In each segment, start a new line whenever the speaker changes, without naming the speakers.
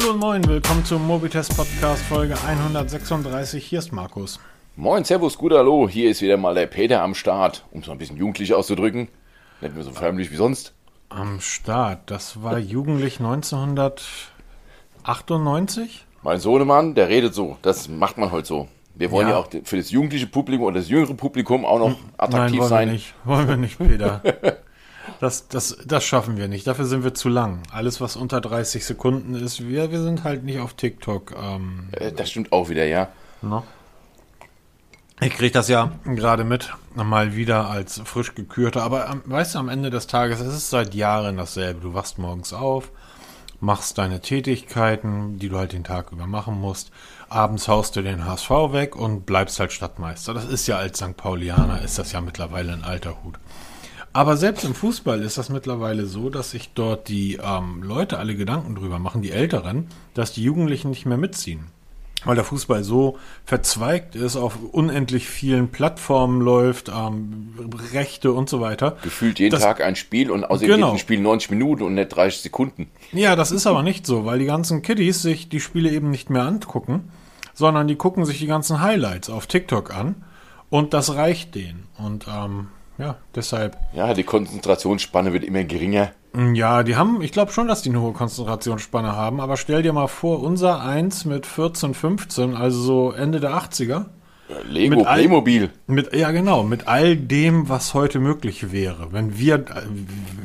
Hallo und moin, willkommen zum Mobitest Podcast Folge 136. Hier ist Markus.
Moin, Servus, gut Hallo. Hier ist wieder mal der Peter am Start, um es mal ein bisschen jugendlich auszudrücken. Nicht mehr so förmlich wie sonst.
Am Start, das war jugendlich 1998?
Mein Sohnemann, der redet so. Das macht man heute so. Wir wollen ja,
Ja.
auch für das jugendliche Publikum oder das jüngere Publikum auch noch attraktiv
Nein, wollen
sein.
wir nicht. Wollen wir nicht, Peter. Das, das, das schaffen wir nicht. Dafür sind wir zu lang. Alles, was unter 30 Sekunden ist, wir, wir sind halt nicht auf TikTok. Ähm,
Äh, Das stimmt auch wieder, ja.
ne? Ich kriege das ja gerade mit, mal wieder als frisch gekürter. Aber ähm, weißt du, am Ende des Tages, es ist seit Jahren dasselbe. Du wachst morgens auf, machst deine Tätigkeiten, die du halt den Tag über machen musst. Abends haust du den HSV weg und bleibst halt Stadtmeister. Das ist ja als St. Paulianer, ist das ja mittlerweile ein alter Hut. Aber selbst im Fußball ist das mittlerweile so, dass sich dort die ähm, Leute alle Gedanken drüber machen, die Älteren, dass die Jugendlichen nicht mehr mitziehen. Weil der Fußball so verzweigt ist, auf unendlich vielen Plattformen läuft, ähm, Rechte und so weiter.
Gefühlt jeden
Das-
Tag ein Spiel und außerdem
Genau.
geht ein Spiel 90 Minuten und nicht 30 Sekunden.
Ja, das ist aber nicht so, weil die ganzen Kiddies sich die Spiele eben nicht mehr angucken, sondern die gucken sich die ganzen Highlights auf TikTok an und das reicht denen. Und ähm, ja, deshalb
Ja, die Konzentrationsspanne wird immer geringer.
Ja, die haben, ich glaube schon, dass die eine hohe Konzentrationsspanne haben, aber stell dir mal vor, unser Eins mit 14, 15, also so Ende der 80er,
Lego,
Mit all-
Playmobil.
mit, ja genau, mit all dem, was heute möglich wäre. Wenn wir, äh,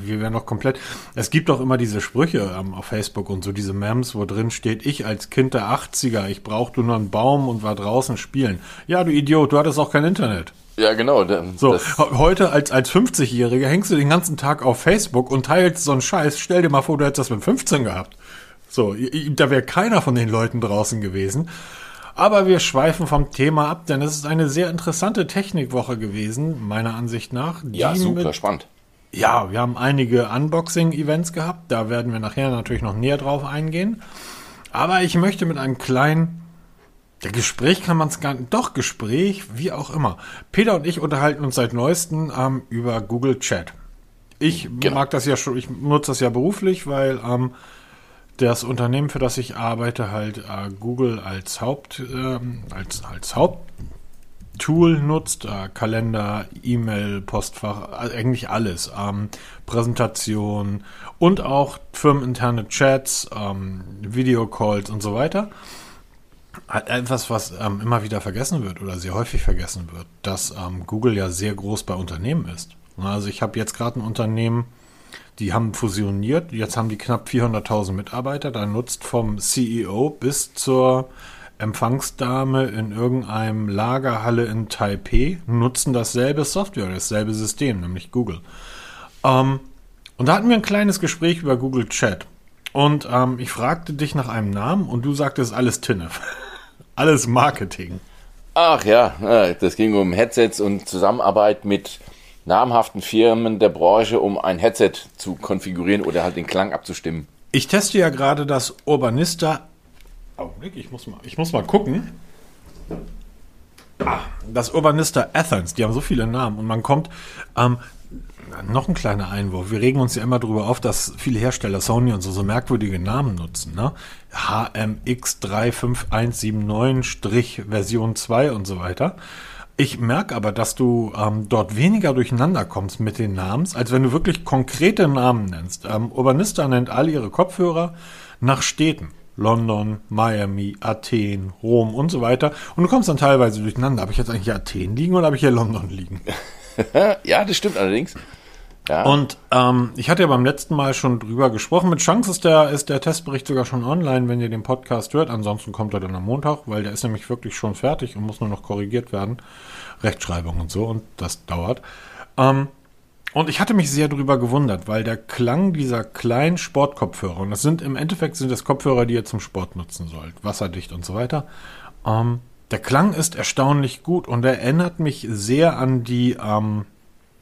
wir wären noch komplett, es gibt doch immer diese Sprüche ähm, auf Facebook und so, diese Memes, wo drin steht, ich als Kind der 80er, ich brauchte nur einen Baum und war draußen spielen. Ja, du Idiot, du hattest auch kein Internet.
Ja, genau.
So, heute als, als 50-Jähriger hängst du den ganzen Tag auf Facebook und teilst so einen Scheiß. Stell dir mal vor, du hättest das mit 15 gehabt. So, da wäre keiner von den Leuten draußen gewesen. Aber wir schweifen vom Thema ab, denn es ist eine sehr interessante Technikwoche gewesen, meiner Ansicht nach.
ja, super spannend.
ja, wir haben einige Unboxing-Events gehabt. Da werden wir nachher natürlich noch näher drauf eingehen. Aber ich möchte mit einem kleinen der Gespräch kann man es gar nicht. Doch, Gespräch, wie auch immer. Peter und ich unterhalten uns seit neuestem ähm, über Google Chat. Ich
Genau.
mag das ja schon, ich nutze das ja beruflich, weil ähm, das Unternehmen, für das ich arbeite, halt äh, Google als Haupt, ähm, als, als Haupttool nutzt. Äh, Kalender, E-Mail, Postfach, also eigentlich alles. Ähm, Präsentation und auch firmeninterne Chats, ähm, Videocalls und so weiter. Halt Etwas, was ähm, immer wieder vergessen wird oder sehr häufig vergessen wird, dass ähm, Google ja sehr groß bei Unternehmen ist. Also ich habe jetzt gerade ein Unternehmen, die haben fusioniert, jetzt haben die knapp 400.000 Mitarbeiter, da nutzt vom CEO bis zur Empfangsdame in irgendeinem Lagerhalle in Taipei, nutzen dasselbe Software, dasselbe System, nämlich Google. Ähm, und da hatten wir ein kleines Gespräch über Google Chat. Und ähm, ich fragte dich nach einem Namen und du sagtest alles Tinnef. alles Marketing.
Ach ja, das ging um Headsets und Zusammenarbeit mit namhaften Firmen der Branche, um ein Headset zu konfigurieren oder halt den Klang abzustimmen.
Ich teste ja gerade das Urbanista. Augenblick, ich muss mal, ich muss mal gucken. Ah, das Urbanista Athens, die haben so viele Namen und man kommt. Ähm, noch ein kleiner Einwurf. Wir regen uns ja immer darüber auf, dass viele Hersteller, Sony und so, so merkwürdige Namen nutzen. Ne? HMX35179-Version 2 und so weiter. Ich merke aber, dass du ähm, dort weniger durcheinander kommst mit den Namen, als wenn du wirklich konkrete Namen nennst. Ähm, Urbanista nennt alle ihre Kopfhörer nach Städten. London, Miami, Athen, Rom und so weiter. Und du kommst dann teilweise durcheinander. Habe ich jetzt eigentlich Athen liegen oder habe ich hier London liegen?
Ja, das stimmt allerdings. Ja,
Und ähm, ich hatte ja beim letzten Mal schon drüber gesprochen. Mit Chance ist der, ist der Testbericht sogar schon online, wenn ihr den Podcast hört. Ansonsten kommt er dann am Montag, weil der ist nämlich wirklich schon fertig und muss nur noch korrigiert werden. Rechtschreibung und so und das dauert. Ähm, und ich hatte mich sehr drüber gewundert, weil der Klang dieser kleinen Sportkopfhörer, und das sind im Endeffekt sind das Kopfhörer, die ihr zum Sport nutzen sollt, wasserdicht und so weiter. Ähm, der Klang ist erstaunlich gut und er erinnert mich sehr an die ähm,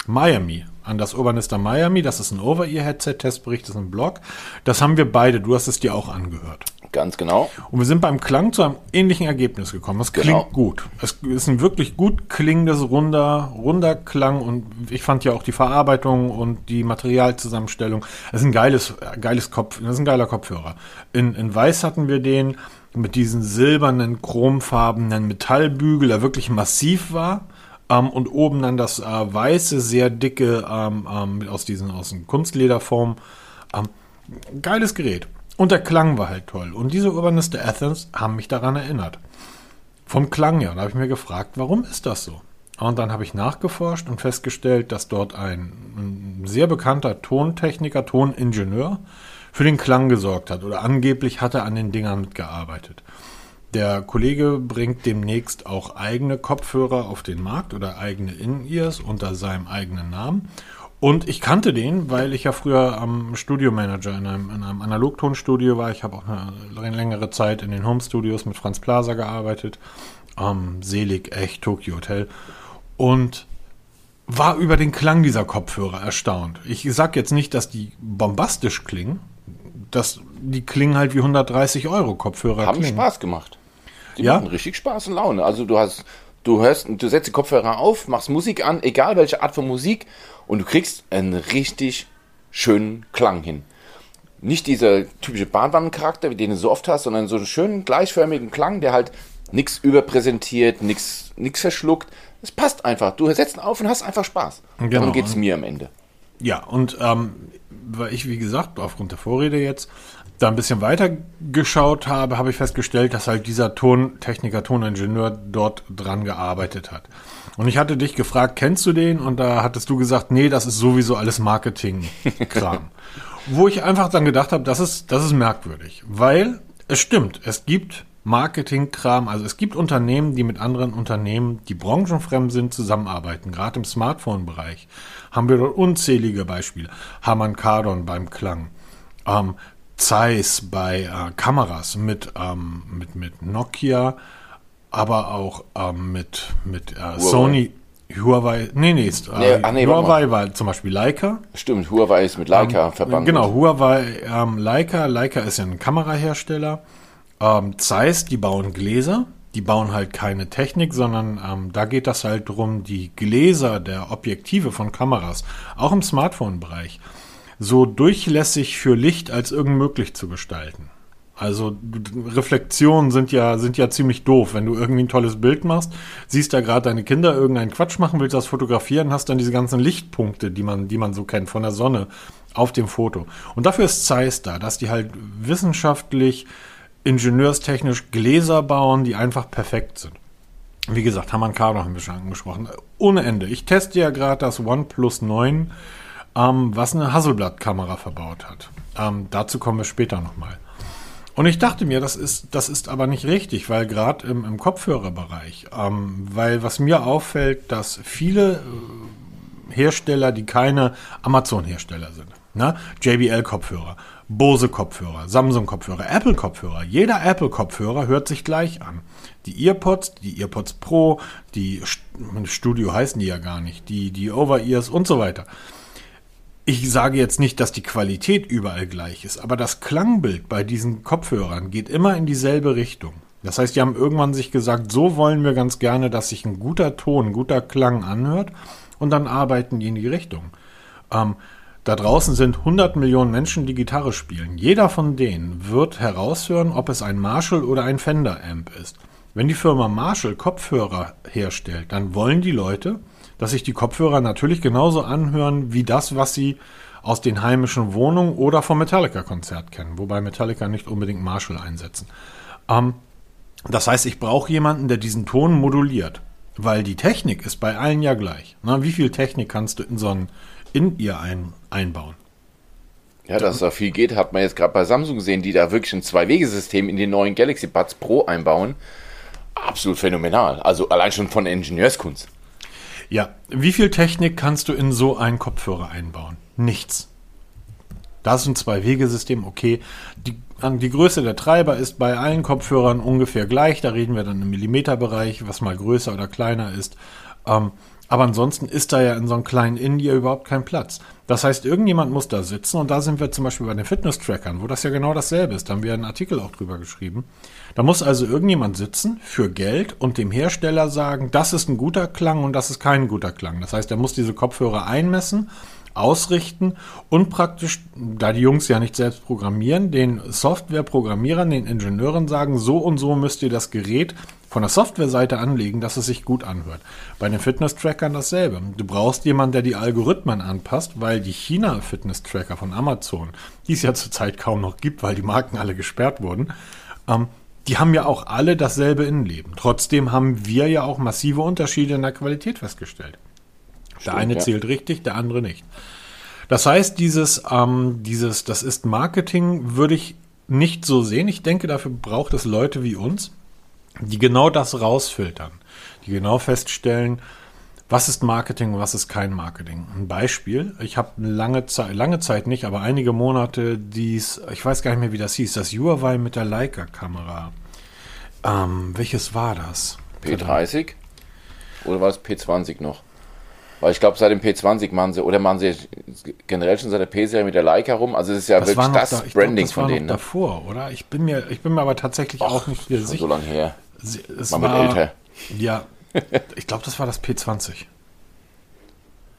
Miami, an das Urbanista Miami. Das ist ein Over-Ear-Headset, Testbericht ist ein Blog. Das haben wir beide, du hast es dir auch angehört.
Ganz genau.
Und wir sind beim Klang zu einem ähnlichen Ergebnis gekommen. Es klingt
Genau.
gut. Es ist ein wirklich gut klingendes, runder, runder Klang und ich fand ja auch die Verarbeitung und die Materialzusammenstellung. Es ist ein geiles, geiles Kopf, das ist ein geiler Kopfhörer. In, in Weiß hatten wir den mit diesen silbernen, chromfarbenen Metallbügel, der wirklich massiv war. Ähm, und oben dann das äh, weiße, sehr dicke, ähm, ähm, aus diesen, aus den Kunstlederform. Ähm, geiles Gerät. Und der Klang war halt toll. Und diese Urbaniste Athens haben mich daran erinnert. Vom Klang her. Und da habe ich mir gefragt, warum ist das so? Und dann habe ich nachgeforscht und festgestellt, dass dort ein, ein sehr bekannter Tontechniker, Toningenieur für den Klang gesorgt hat. Oder angeblich hat er an den Dingern mitgearbeitet. Der Kollege bringt demnächst auch eigene Kopfhörer auf den Markt oder eigene In-Ears unter seinem eigenen Namen. Und ich kannte den, weil ich ja früher am Studiomanager in einem, in einem Analogtonstudio war. Ich habe auch eine längere Zeit in den Home Studios mit Franz Plaza gearbeitet. Ähm, Selig, echt, Tokyo Hotel. Und war über den Klang dieser Kopfhörer erstaunt. Ich sag jetzt nicht, dass die bombastisch klingen. Das, die klingen halt wie 130 Euro Kopfhörer
Haben
klingen.
Spaß gemacht. Die
Ja?
machen richtig Spaß und Laune. Also du hast, du hörst, du setzt die Kopfhörer auf, machst Musik an, egal welche Art von Musik, und du kriegst einen richtig schönen Klang hin. Nicht dieser typische Bahnwannencharakter, wie den du so oft hast, sondern so einen schönen gleichförmigen Klang, der halt nichts überpräsentiert, nichts nichts verschluckt. Es passt einfach. Du setzt ihn auf und hast einfach Spaß.
Genau.
Darum geht's mir am Ende.
Ja, und ähm, weil ich, wie gesagt, aufgrund der Vorrede jetzt da ein bisschen weiter geschaut habe, habe ich festgestellt, dass halt dieser Tontechniker, Toningenieur dort dran gearbeitet hat. Und ich hatte dich gefragt, kennst du den? Und da hattest du gesagt, nee, das ist sowieso alles Marketing-Kram. Wo ich einfach dann gedacht habe, das ist, das ist merkwürdig. Weil es stimmt, es gibt Marketing-Kram, also es gibt Unternehmen, die mit anderen Unternehmen, die branchenfremd sind, zusammenarbeiten. Gerade im Smartphone-Bereich haben wir dort unzählige Beispiele. Harman Kardon beim Klang. Ähm, Zeiss bei äh, Kameras mit, ähm, mit, mit Nokia, aber auch ähm, mit, mit äh, Sony, Huawei, nee, nee, ist, äh,
Nee, ach nee, warte
Huawei war zum Beispiel Leica.
Stimmt, Huawei ist mit Leica verbannt.
Genau, Huawei, ähm, Leica. Leica ist ja ein Kamerahersteller. Ähm, Zeiss, die bauen Gläser. Die bauen halt keine Technik, sondern ähm, da geht das halt drum, die Gläser der Objektive von Kameras, auch im Smartphone-Bereich, so durchlässig für Licht als irgend möglich zu gestalten. Also Reflexionen sind ja, sind ja ziemlich doof. Wenn du irgendwie ein tolles Bild machst, siehst da gerade deine Kinder irgendeinen Quatsch machen, willst das fotografieren, hast dann diese ganzen Lichtpunkte, die man, die man so kennt von der Sonne auf dem Foto. Und dafür ist Zeiss da, dass die halt wissenschaftlich, ingenieurstechnisch Gläser bauen, die einfach perfekt sind. Wie gesagt, haben wir schon angesprochen. Ohne Ende. Ich teste ja gerade das OnePlus 9, ähm, was eine Hasselblatt-Kamera verbaut hat. Ähm, dazu kommen wir später nochmal. Und ich dachte mir, das ist, das ist aber nicht richtig, weil gerade im, im Kopfhörerbereich, ähm, weil was mir auffällt, dass viele äh, Hersteller, die keine Amazon-Hersteller sind, ne? JBL-Kopfhörer, Bose-Kopfhörer, Samsung-Kopfhörer, Apple-Kopfhörer, jeder Apple-Kopfhörer hört sich gleich an. Die Earpods, die Earpods Pro, die St- Studio heißen die ja gar nicht, die, die Over-Ears und so weiter. Ich sage jetzt nicht, dass die Qualität überall gleich ist, aber das Klangbild bei diesen Kopfhörern geht immer in dieselbe Richtung. Das heißt, die haben irgendwann sich gesagt, so wollen wir ganz gerne, dass sich ein guter Ton, ein guter Klang anhört und dann arbeiten die in die Richtung. Ähm, da draußen sind 100 Millionen Menschen, die Gitarre spielen. Jeder von denen wird heraushören, ob es ein Marshall oder ein Fender Amp ist. Wenn die Firma Marshall Kopfhörer herstellt, dann wollen die Leute, dass sich die Kopfhörer natürlich genauso anhören wie das, was sie aus den heimischen Wohnungen oder vom Metallica-Konzert kennen, wobei Metallica nicht unbedingt Marshall einsetzen. Ähm, das heißt, ich brauche jemanden, der diesen Ton moduliert, weil die Technik ist bei allen ja gleich. Na, wie viel Technik kannst du in so ein in ihr ein, einbauen?
Ja, dass da viel geht, hat man jetzt gerade bei Samsung gesehen, die da wirklich ein Zwei-Wege-System in den neuen Galaxy Buds Pro einbauen. Absolut phänomenal. Also allein schon von der Ingenieurskunst.
Ja, wie viel Technik kannst du in so einen Kopfhörer einbauen? Nichts. Das ist ein Zwei-Wege-System, okay. Die, die Größe der Treiber ist bei allen Kopfhörern ungefähr gleich. Da reden wir dann im Millimeterbereich, was mal größer oder kleiner ist. Ähm, Aber ansonsten ist da ja in so einem kleinen India überhaupt kein Platz. Das heißt, irgendjemand muss da sitzen und da sind wir zum Beispiel bei den Fitness-Trackern, wo das ja genau dasselbe ist. Da haben wir einen Artikel auch drüber geschrieben. Da muss also irgendjemand sitzen für Geld und dem Hersteller sagen, das ist ein guter Klang und das ist kein guter Klang. Das heißt, er muss diese Kopfhörer einmessen ausrichten und praktisch, da die Jungs ja nicht selbst programmieren, den Softwareprogrammierern, den Ingenieuren sagen, so und so müsst ihr das Gerät von der Softwareseite anlegen, dass es sich gut anhört. Bei den Fitness-Trackern dasselbe. Du brauchst jemanden, der die Algorithmen anpasst, weil die China-Fitness-Tracker von Amazon, die es ja zurzeit kaum noch gibt, weil die Marken alle gesperrt wurden, ähm, die haben ja auch alle dasselbe Innenleben. Trotzdem haben wir ja auch massive Unterschiede in der Qualität festgestellt. Der eine ja. zählt richtig, der andere nicht. Das heißt, dieses, ähm, dieses, das ist Marketing, würde ich nicht so sehen. Ich denke, dafür braucht es Leute wie uns, die genau das rausfiltern, die genau feststellen, was ist Marketing und was ist kein Marketing. Ein Beispiel, ich habe lange Zeit, lange Zeit nicht, aber einige Monate dies, ich weiß gar nicht mehr, wie das hieß, das Huawei mit der Leica-Kamera. Ähm, welches war das?
P30? Oder war es P20 noch? Weil ich glaube, seit dem P20 machen sie, oder machen sie generell schon seit der P-Serie mit der Leica rum. Also es ist ja das wirklich das
da, Branding glaub, das von denen. Ne? davor, oder? Ich bin mir, ich bin mir aber tatsächlich Och, auch nicht sicher.
so lange her.
Sie, es war, war älter. Ja, ich glaube, das war das P20.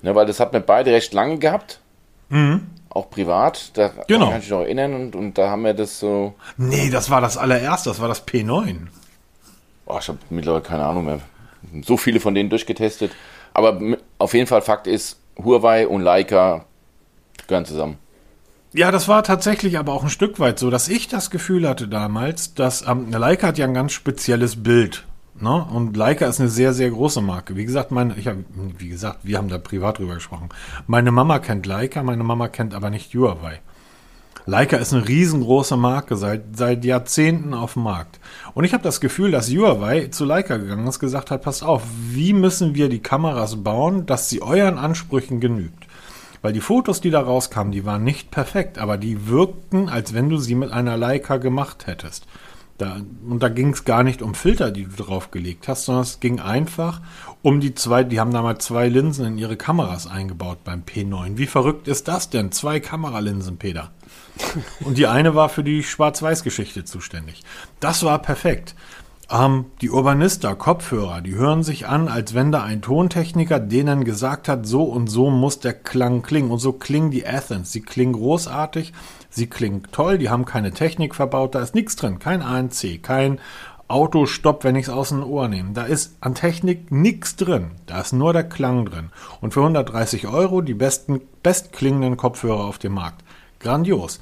Ne, weil das hat mir beide recht lange gehabt. Mhm. Auch privat. Da
genau.
kann ich mich noch erinnern und, und da haben wir das so.
Nee, das war das allererste, das war das P9.
Oh, ich habe mittlerweile keine Ahnung mehr. So viele von denen durchgetestet. Aber auf jeden Fall Fakt ist, Huawei und Leica gehören zusammen.
Ja, das war tatsächlich aber auch ein Stück weit so, dass ich das Gefühl hatte damals, dass ähm, Leica hat ja ein ganz spezielles Bild. Ne? Und Leica ist eine sehr, sehr große Marke. Wie gesagt, meine, ich hab, wie gesagt, wir haben da privat drüber gesprochen. Meine Mama kennt Leica, meine Mama kennt aber nicht Huawei. Leica ist eine riesengroße Marke, seit, seit Jahrzehnten auf dem Markt. Und ich habe das Gefühl, dass Huawei zu Leica gegangen ist, gesagt hat, passt auf, wie müssen wir die Kameras bauen, dass sie euren Ansprüchen genügt? Weil die Fotos, die da rauskamen, die waren nicht perfekt, aber die wirkten, als wenn du sie mit einer Leica gemacht hättest. Da, und da ging es gar nicht um Filter, die du draufgelegt hast, sondern es ging einfach um die zwei, die haben damals zwei Linsen in ihre Kameras eingebaut beim P9. Wie verrückt ist das denn? Zwei Kameralinsen, Peter. Und die eine war für die Schwarz-Weiß-Geschichte zuständig. Das war perfekt. Ähm, die Urbanista, Kopfhörer, die hören sich an, als wenn da ein Tontechniker denen gesagt hat, so und so muss der Klang klingen. Und so klingen die Athens. Sie klingen großartig, sie klingen toll, die haben keine Technik verbaut, da ist nichts drin. Kein ANC, kein Autostopp, wenn ich es aus dem Ohr nehme. Da ist an Technik nichts drin. Da ist nur der Klang drin. Und für 130 Euro die besten, bestklingenden Kopfhörer auf dem Markt. Grandios.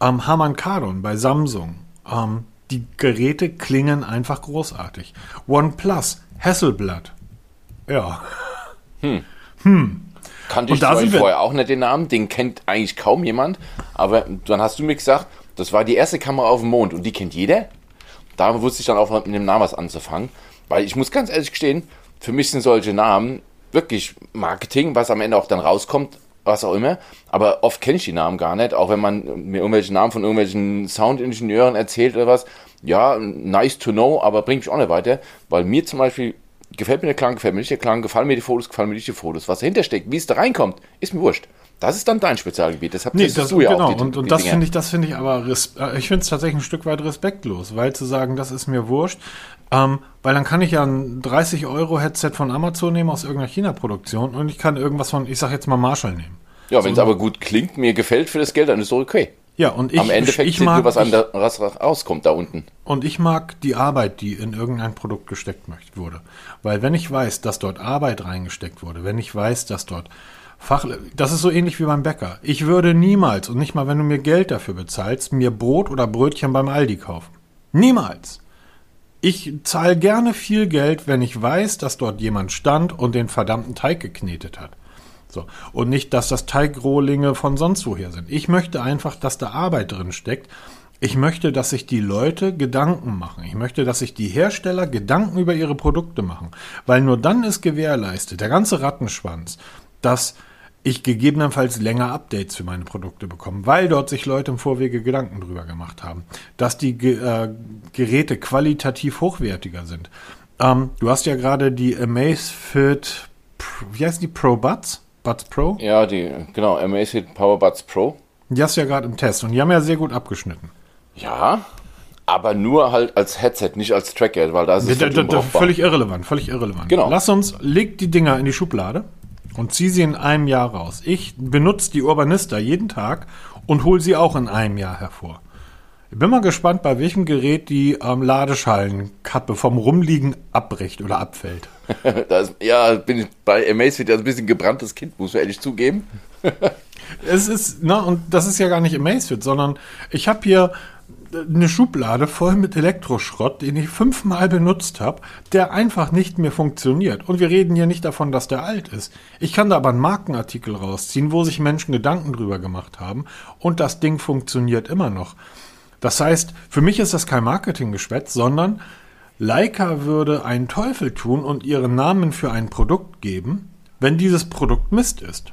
Ähm, Harman Kardon bei Samsung. Ähm, die Geräte klingen einfach großartig. OnePlus, Hasselblatt. Ja.
Hm. Hm. Kannte ich vorher auch nicht den Namen, den kennt eigentlich kaum jemand. Aber dann hast du mir gesagt, das war die erste Kamera auf dem Mond und die kennt jeder. Da wusste ich dann auch mit dem Namen was anzufangen. Weil ich muss ganz ehrlich gestehen, für mich sind solche Namen wirklich Marketing, was am Ende auch dann rauskommt, was auch immer. Aber oft kenne ich die Namen gar nicht, auch wenn man mir irgendwelche Namen von irgendwelchen Soundingenieuren erzählt oder was. Ja, nice to know, aber bringt mich auch nicht weiter, weil mir zum Beispiel gefällt mir der Klang, gefällt mir nicht der Klang, gefallen mir die Fotos, gefallen mir nicht die Fotos. Was dahinter steckt, wie es da reinkommt, ist mir wurscht. Das ist dann dein Spezialgebiet.
Deshalb nee, das, du ja genau. auch die, und, und die das finde ich, das finde ich aber, äh, ich finde es tatsächlich ein Stück weit respektlos, weil zu sagen, das ist mir wurscht, ähm, weil dann kann ich ja ein 30 Euro Headset von Amazon nehmen aus irgendeiner China-Produktion und ich kann irgendwas von, ich sag jetzt mal Marshall nehmen.
Ja, wenn es so, aber gut klingt, mir gefällt für das Geld, dann ist es okay.
Ja, und ich,
Am Endeffekt
ich mag,
nur, was einem da, was rauskommt da unten.
Und ich mag die Arbeit, die in irgendein Produkt gesteckt wurde. Weil wenn ich weiß, dass dort Arbeit reingesteckt wurde, wenn ich weiß, dass dort Fach, das ist so ähnlich wie beim Bäcker. Ich würde niemals, und nicht mal wenn du mir Geld dafür bezahlst, mir Brot oder Brötchen beim Aldi kaufen. Niemals. Ich zahle gerne viel Geld, wenn ich weiß, dass dort jemand stand und den verdammten Teig geknetet hat. So. Und nicht, dass das Teigrohlinge von sonst woher sind. Ich möchte einfach, dass da Arbeit drin steckt. Ich möchte, dass sich die Leute Gedanken machen. Ich möchte, dass sich die Hersteller Gedanken über ihre Produkte machen. Weil nur dann ist gewährleistet, der ganze Rattenschwanz, dass ich gegebenenfalls länger Updates für meine Produkte bekomme, weil dort sich Leute im Vorwege Gedanken drüber gemacht haben, dass die äh, Geräte qualitativ hochwertiger sind. Ähm, du hast ja gerade die Amazfit wie heißen die Pro Buds? Buds Pro?
Ja, die, genau, Amazfit Powerbuds Pro.
Die hast du ja gerade im Test und die haben ja sehr gut abgeschnitten.
Ja, aber nur halt als Headset, nicht als Tracker, weil da ist es
Da-
halt
da- da- völlig irrelevant, völlig irrelevant.
Genau.
Lass uns, leg die Dinger in die Schublade und zieh sie in einem Jahr raus. Ich benutze die Urbanista jeden Tag und hol sie auch in einem Jahr hervor. Ich bin mal gespannt, bei welchem Gerät die ähm, Ladeschallenkappe vom Rumliegen abbricht oder abfällt.
Da ist, ja, bin ich bei Amazfit ja ein bisschen gebranntes Kind, muss ich ehrlich zugeben.
Es ist, na, und das ist ja gar nicht Amazfit, sondern ich habe hier eine Schublade voll mit Elektroschrott, den ich fünfmal benutzt habe, der einfach nicht mehr funktioniert. Und wir reden hier nicht davon, dass der alt ist. Ich kann da aber einen Markenartikel rausziehen, wo sich Menschen Gedanken drüber gemacht haben und das Ding funktioniert immer noch. Das heißt, für mich ist das kein Marketinggeschwätz, sondern Leica würde einen Teufel tun und ihren Namen für ein Produkt geben, wenn dieses Produkt Mist ist.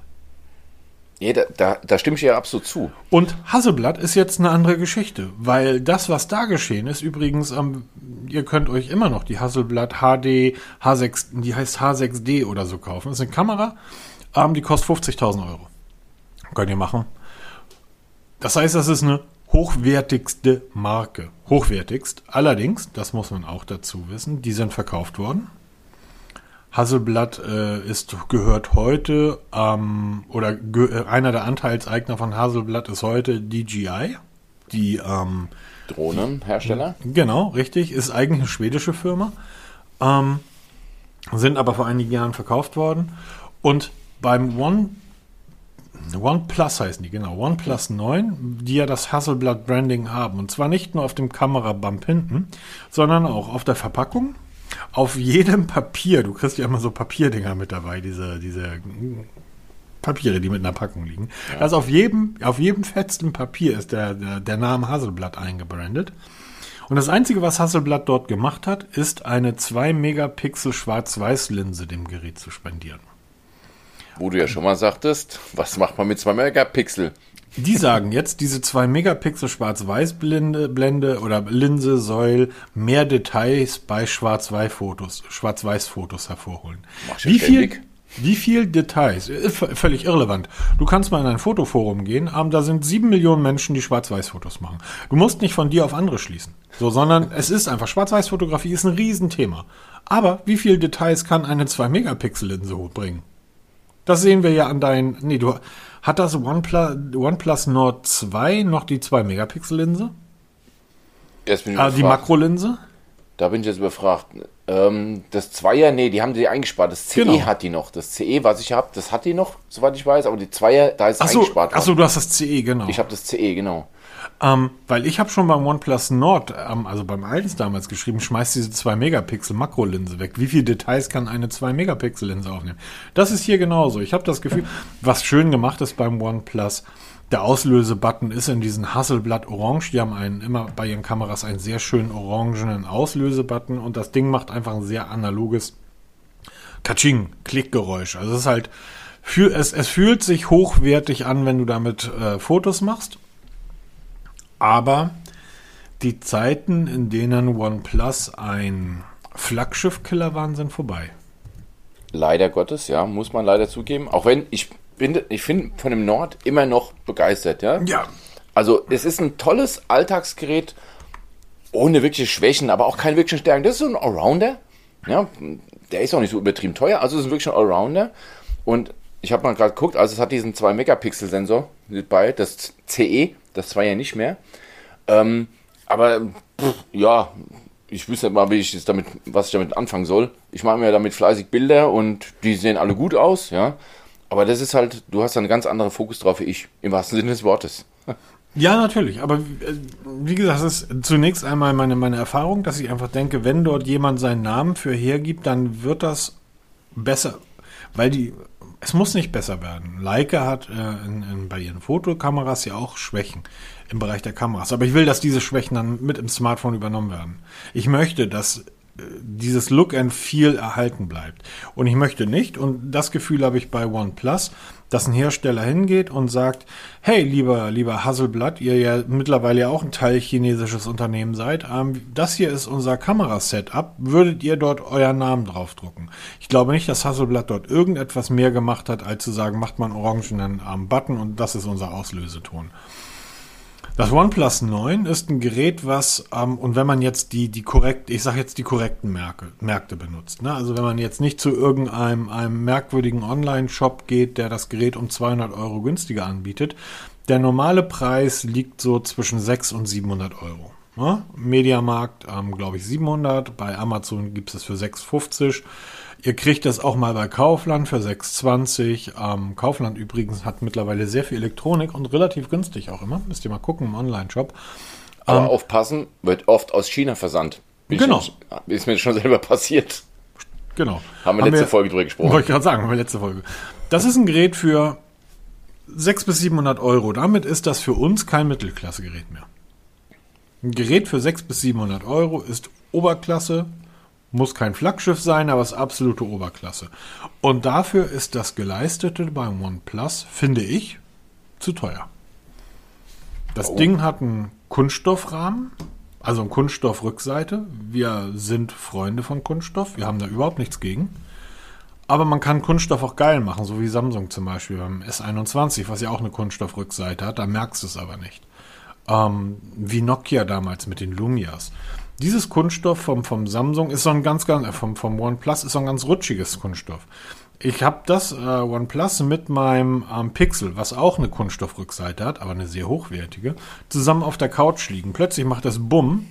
Ja, da, da, da stimme ich ja absolut zu.
Und Hasselblatt ist jetzt eine andere Geschichte, weil das, was da geschehen ist, übrigens, ähm, ihr könnt euch immer noch die Hasselblatt HD H6, die heißt H6D oder so kaufen. Das ist eine Kamera, ähm, die kostet 50.000 Euro. Könnt ihr machen. Das heißt, das ist eine hochwertigste Marke. Hochwertigst. Allerdings, das muss man auch dazu wissen, die sind verkauft worden. Hasselblatt äh, ist, gehört heute, ähm, oder ge äh, einer der Anteilseigner von Hasselblatt ist heute DJI. Die, ähm,
Drohnenhersteller.
genau, richtig, ist eigentlich eine schwedische Firma. Ähm, sind aber vor einigen Jahren verkauft worden. Und beim One, OnePlus heißen die, genau, OnePlus 9, die ja das Hasselblatt Branding haben. Und zwar nicht nur auf dem Kamerabump hinten, sondern auch auf der Verpackung, auf jedem Papier. Du kriegst ja immer so Papierdinger mit dabei, diese, diese Papiere, die mit einer Packung liegen. Also auf jedem, auf jedem fetzen Papier ist der, der, der Name Hasselblatt eingebrandet. Und das Einzige, was Hasselblatt dort gemacht hat, ist eine 2 Megapixel Schwarz-Weiß-Linse dem Gerät zu spendieren.
Wo du ja schon mal sagtest, was macht man mit 2 Megapixel?
Die sagen jetzt, diese 2 Megapixel Schwarz-Weiß-Blende Blende oder Linse soll mehr Details bei Schwarz-Weiß-Fotos Schwarz-Weiß-Fotos hervorholen. Wie viel, wie viel Details? Äh, Völlig irrelevant. Du kannst mal in ein Fotoforum gehen, ähm, da sind sieben Millionen Menschen, die Schwarz-Weiß-Fotos machen. Du musst nicht von dir auf andere schließen. So, sondern es ist einfach, Schwarz-Weiß-Fotografie ist ein Riesenthema. Aber wie viel Details kann eine 2 Megapixel-Linse hochbringen? Das sehen wir ja an deinen. Nee, du hat das OnePlus, OnePlus Nord 2 noch die 2 Megapixel Linse?
Jetzt bin ich
Ah, die. Makrolinse?
Da bin ich jetzt überfragt. Ähm, das Zweier, nee, die haben die eingespart. Das CE
Genau.
hat die noch. Das CE, was ich habe, das hat die noch, soweit ich weiß. Aber die Zweier, da ist
Achso,
eingespart
achso, du hast das CE, genau.
Ich habe das CE, genau.
Ähm, weil ich habe schon beim OnePlus Nord, ähm, also beim alten damals geschrieben, schmeißt diese 2 Megapixel Makrolinse weg. Wie viele Details kann eine 2 Megapixel Linse aufnehmen? Das ist hier genauso. Ich habe das Gefühl, was schön gemacht ist beim OnePlus, der Auslösebutton ist in diesen Hasselblatt Orange. Die haben einen, immer bei ihren Kameras einen sehr schönen orangenen Auslösebutton und das Ding macht einfach ein sehr analoges Katsching, Klickgeräusch. Also es ist halt, es, es fühlt sich hochwertig an, wenn du damit äh, Fotos machst. Aber die Zeiten, in denen OnePlus ein Flaggschiff-Killer waren, sind vorbei.
Leider Gottes, ja, muss man leider zugeben. Auch wenn ich bin, ich bin von dem Nord immer noch begeistert, ja.
Ja.
Also es ist ein tolles Alltagsgerät, ohne wirkliche Schwächen, aber auch keine wirklichen Stärken. Das ist so ein Allrounder. Ja, der ist auch nicht so übertrieben teuer, also es ist wirklich ein Allrounder. Und ich habe mal gerade geguckt, also es hat diesen 2-Megapixel-Sensor mit bei, das CE, das war ja nicht mehr. Ähm, aber pff, ja, ich wüsste mal, wie ich jetzt damit, was ich damit anfangen soll. Ich mache mir damit fleißig Bilder und die sehen alle gut aus, ja. Aber das ist halt, du hast einen ganz anderen Fokus drauf wie ich, im wahrsten Sinne des Wortes.
Ja, natürlich. Aber äh, wie gesagt, das ist zunächst einmal meine, meine Erfahrung, dass ich einfach denke, wenn dort jemand seinen Namen für hergibt, dann wird das besser. Weil die, es muss nicht besser werden. Leica hat äh, in, in, bei ihren Fotokameras ja auch Schwächen im Bereich der Kameras. Aber ich will, dass diese Schwächen dann mit im Smartphone übernommen werden. Ich möchte, dass dieses Look and Feel erhalten bleibt. Und ich möchte nicht, und das Gefühl habe ich bei OnePlus, dass ein Hersteller hingeht und sagt, hey, lieber, lieber Hasselblatt, ihr ja mittlerweile ja auch ein Teil chinesisches Unternehmen seid, ähm, das hier ist unser Kamerasetup, würdet ihr dort euren Namen draufdrucken? Ich glaube nicht, dass Hasselblatt dort irgendetwas mehr gemacht hat, als zu sagen, macht man orangenen ähm, Button und das ist unser Auslöseton. Das OnePlus 9 ist ein Gerät, was, ähm, und wenn man jetzt die, die korrekt, ich sage jetzt die korrekten Märkte, Märkte benutzt, ne? also wenn man jetzt nicht zu irgendeinem einem merkwürdigen Online-Shop geht, der das Gerät um 200 Euro günstiger anbietet, der normale Preis liegt so zwischen 600 und 700 Euro. Ne? Mediamarkt, ähm, glaube ich, 700, bei Amazon gibt es für 650. Ihr kriegt das auch mal bei Kaufland für 6,20. Ähm, Kaufland übrigens hat mittlerweile sehr viel Elektronik und relativ günstig auch immer. Müsst ihr mal gucken im Online-Shop.
Aber ähm, aufpassen, wird oft aus China versandt.
Bin genau.
Schon, ist mir schon selber passiert.
Genau.
Haben wir haben letzte wir, Folge drüber gesprochen.
Wollte ich gerade sagen, haben wir letzte Folge. Das ist ein Gerät für 600 bis 700 Euro. Damit ist das für uns kein Mittelklasse-Gerät mehr. Ein Gerät für 600 bis 700 Euro ist Oberklasse, muss kein Flaggschiff sein, aber ist absolute Oberklasse. Und dafür ist das Geleistete beim OnePlus, finde ich, zu teuer. Das oh. Ding hat einen Kunststoffrahmen, also eine Kunststoffrückseite. Wir sind Freunde von Kunststoff, wir haben da überhaupt nichts gegen. Aber man kann Kunststoff auch geil machen, so wie Samsung zum Beispiel beim S21, was ja auch eine Kunststoffrückseite hat, da merkst du es aber nicht. Ähm, wie Nokia damals mit den Lumias. Dieses Kunststoff vom, vom Samsung ist so ein ganz, ganz, äh, vom, vom OnePlus ist so ein ganz rutschiges Kunststoff. Ich habe das äh, OnePlus mit meinem ähm, Pixel, was auch eine Kunststoffrückseite hat, aber eine sehr hochwertige, zusammen auf der Couch liegen. Plötzlich macht das Bumm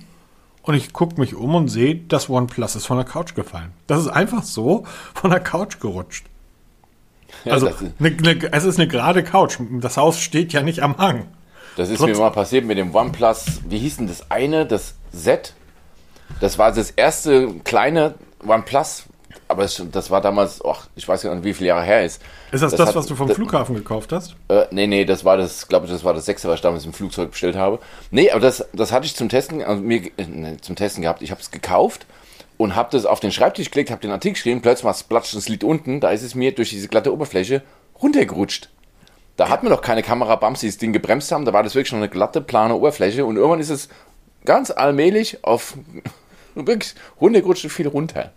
und ich gucke mich um und sehe, das OnePlus ist von der Couch gefallen. Das ist einfach so von der Couch gerutscht. Ja, also, ne, ne, es ist eine gerade Couch. Das Haus steht ja nicht am Hang.
Das ist Trotz mir mal passiert mit dem OnePlus. Wie hieß denn das eine? Das Z? Das war das erste kleine OnePlus, aber das war damals, ach, ich weiß gar nicht, wie viele Jahre her ist.
Ist das das, das hat, was du vom das, Flughafen gekauft hast?
Äh, nee, nee, das war das, glaube ich, das war das sechste, was ich damals im Flugzeug bestellt habe. Nee, aber das, das hatte ich zum Testen, also mir, äh, zum Testen gehabt. Ich habe es gekauft und habe das auf den Schreibtisch gelegt, habe den Artikel geschrieben, plötzlich war es platscht, das Lied unten, da ist es mir durch diese glatte Oberfläche runtergerutscht. Da hat man noch keine Kamerabums, die das Ding gebremst haben, da war das wirklich schon eine glatte, plane Oberfläche und irgendwann ist es ganz allmählich auf wirklich runtergerutscht und viel runter.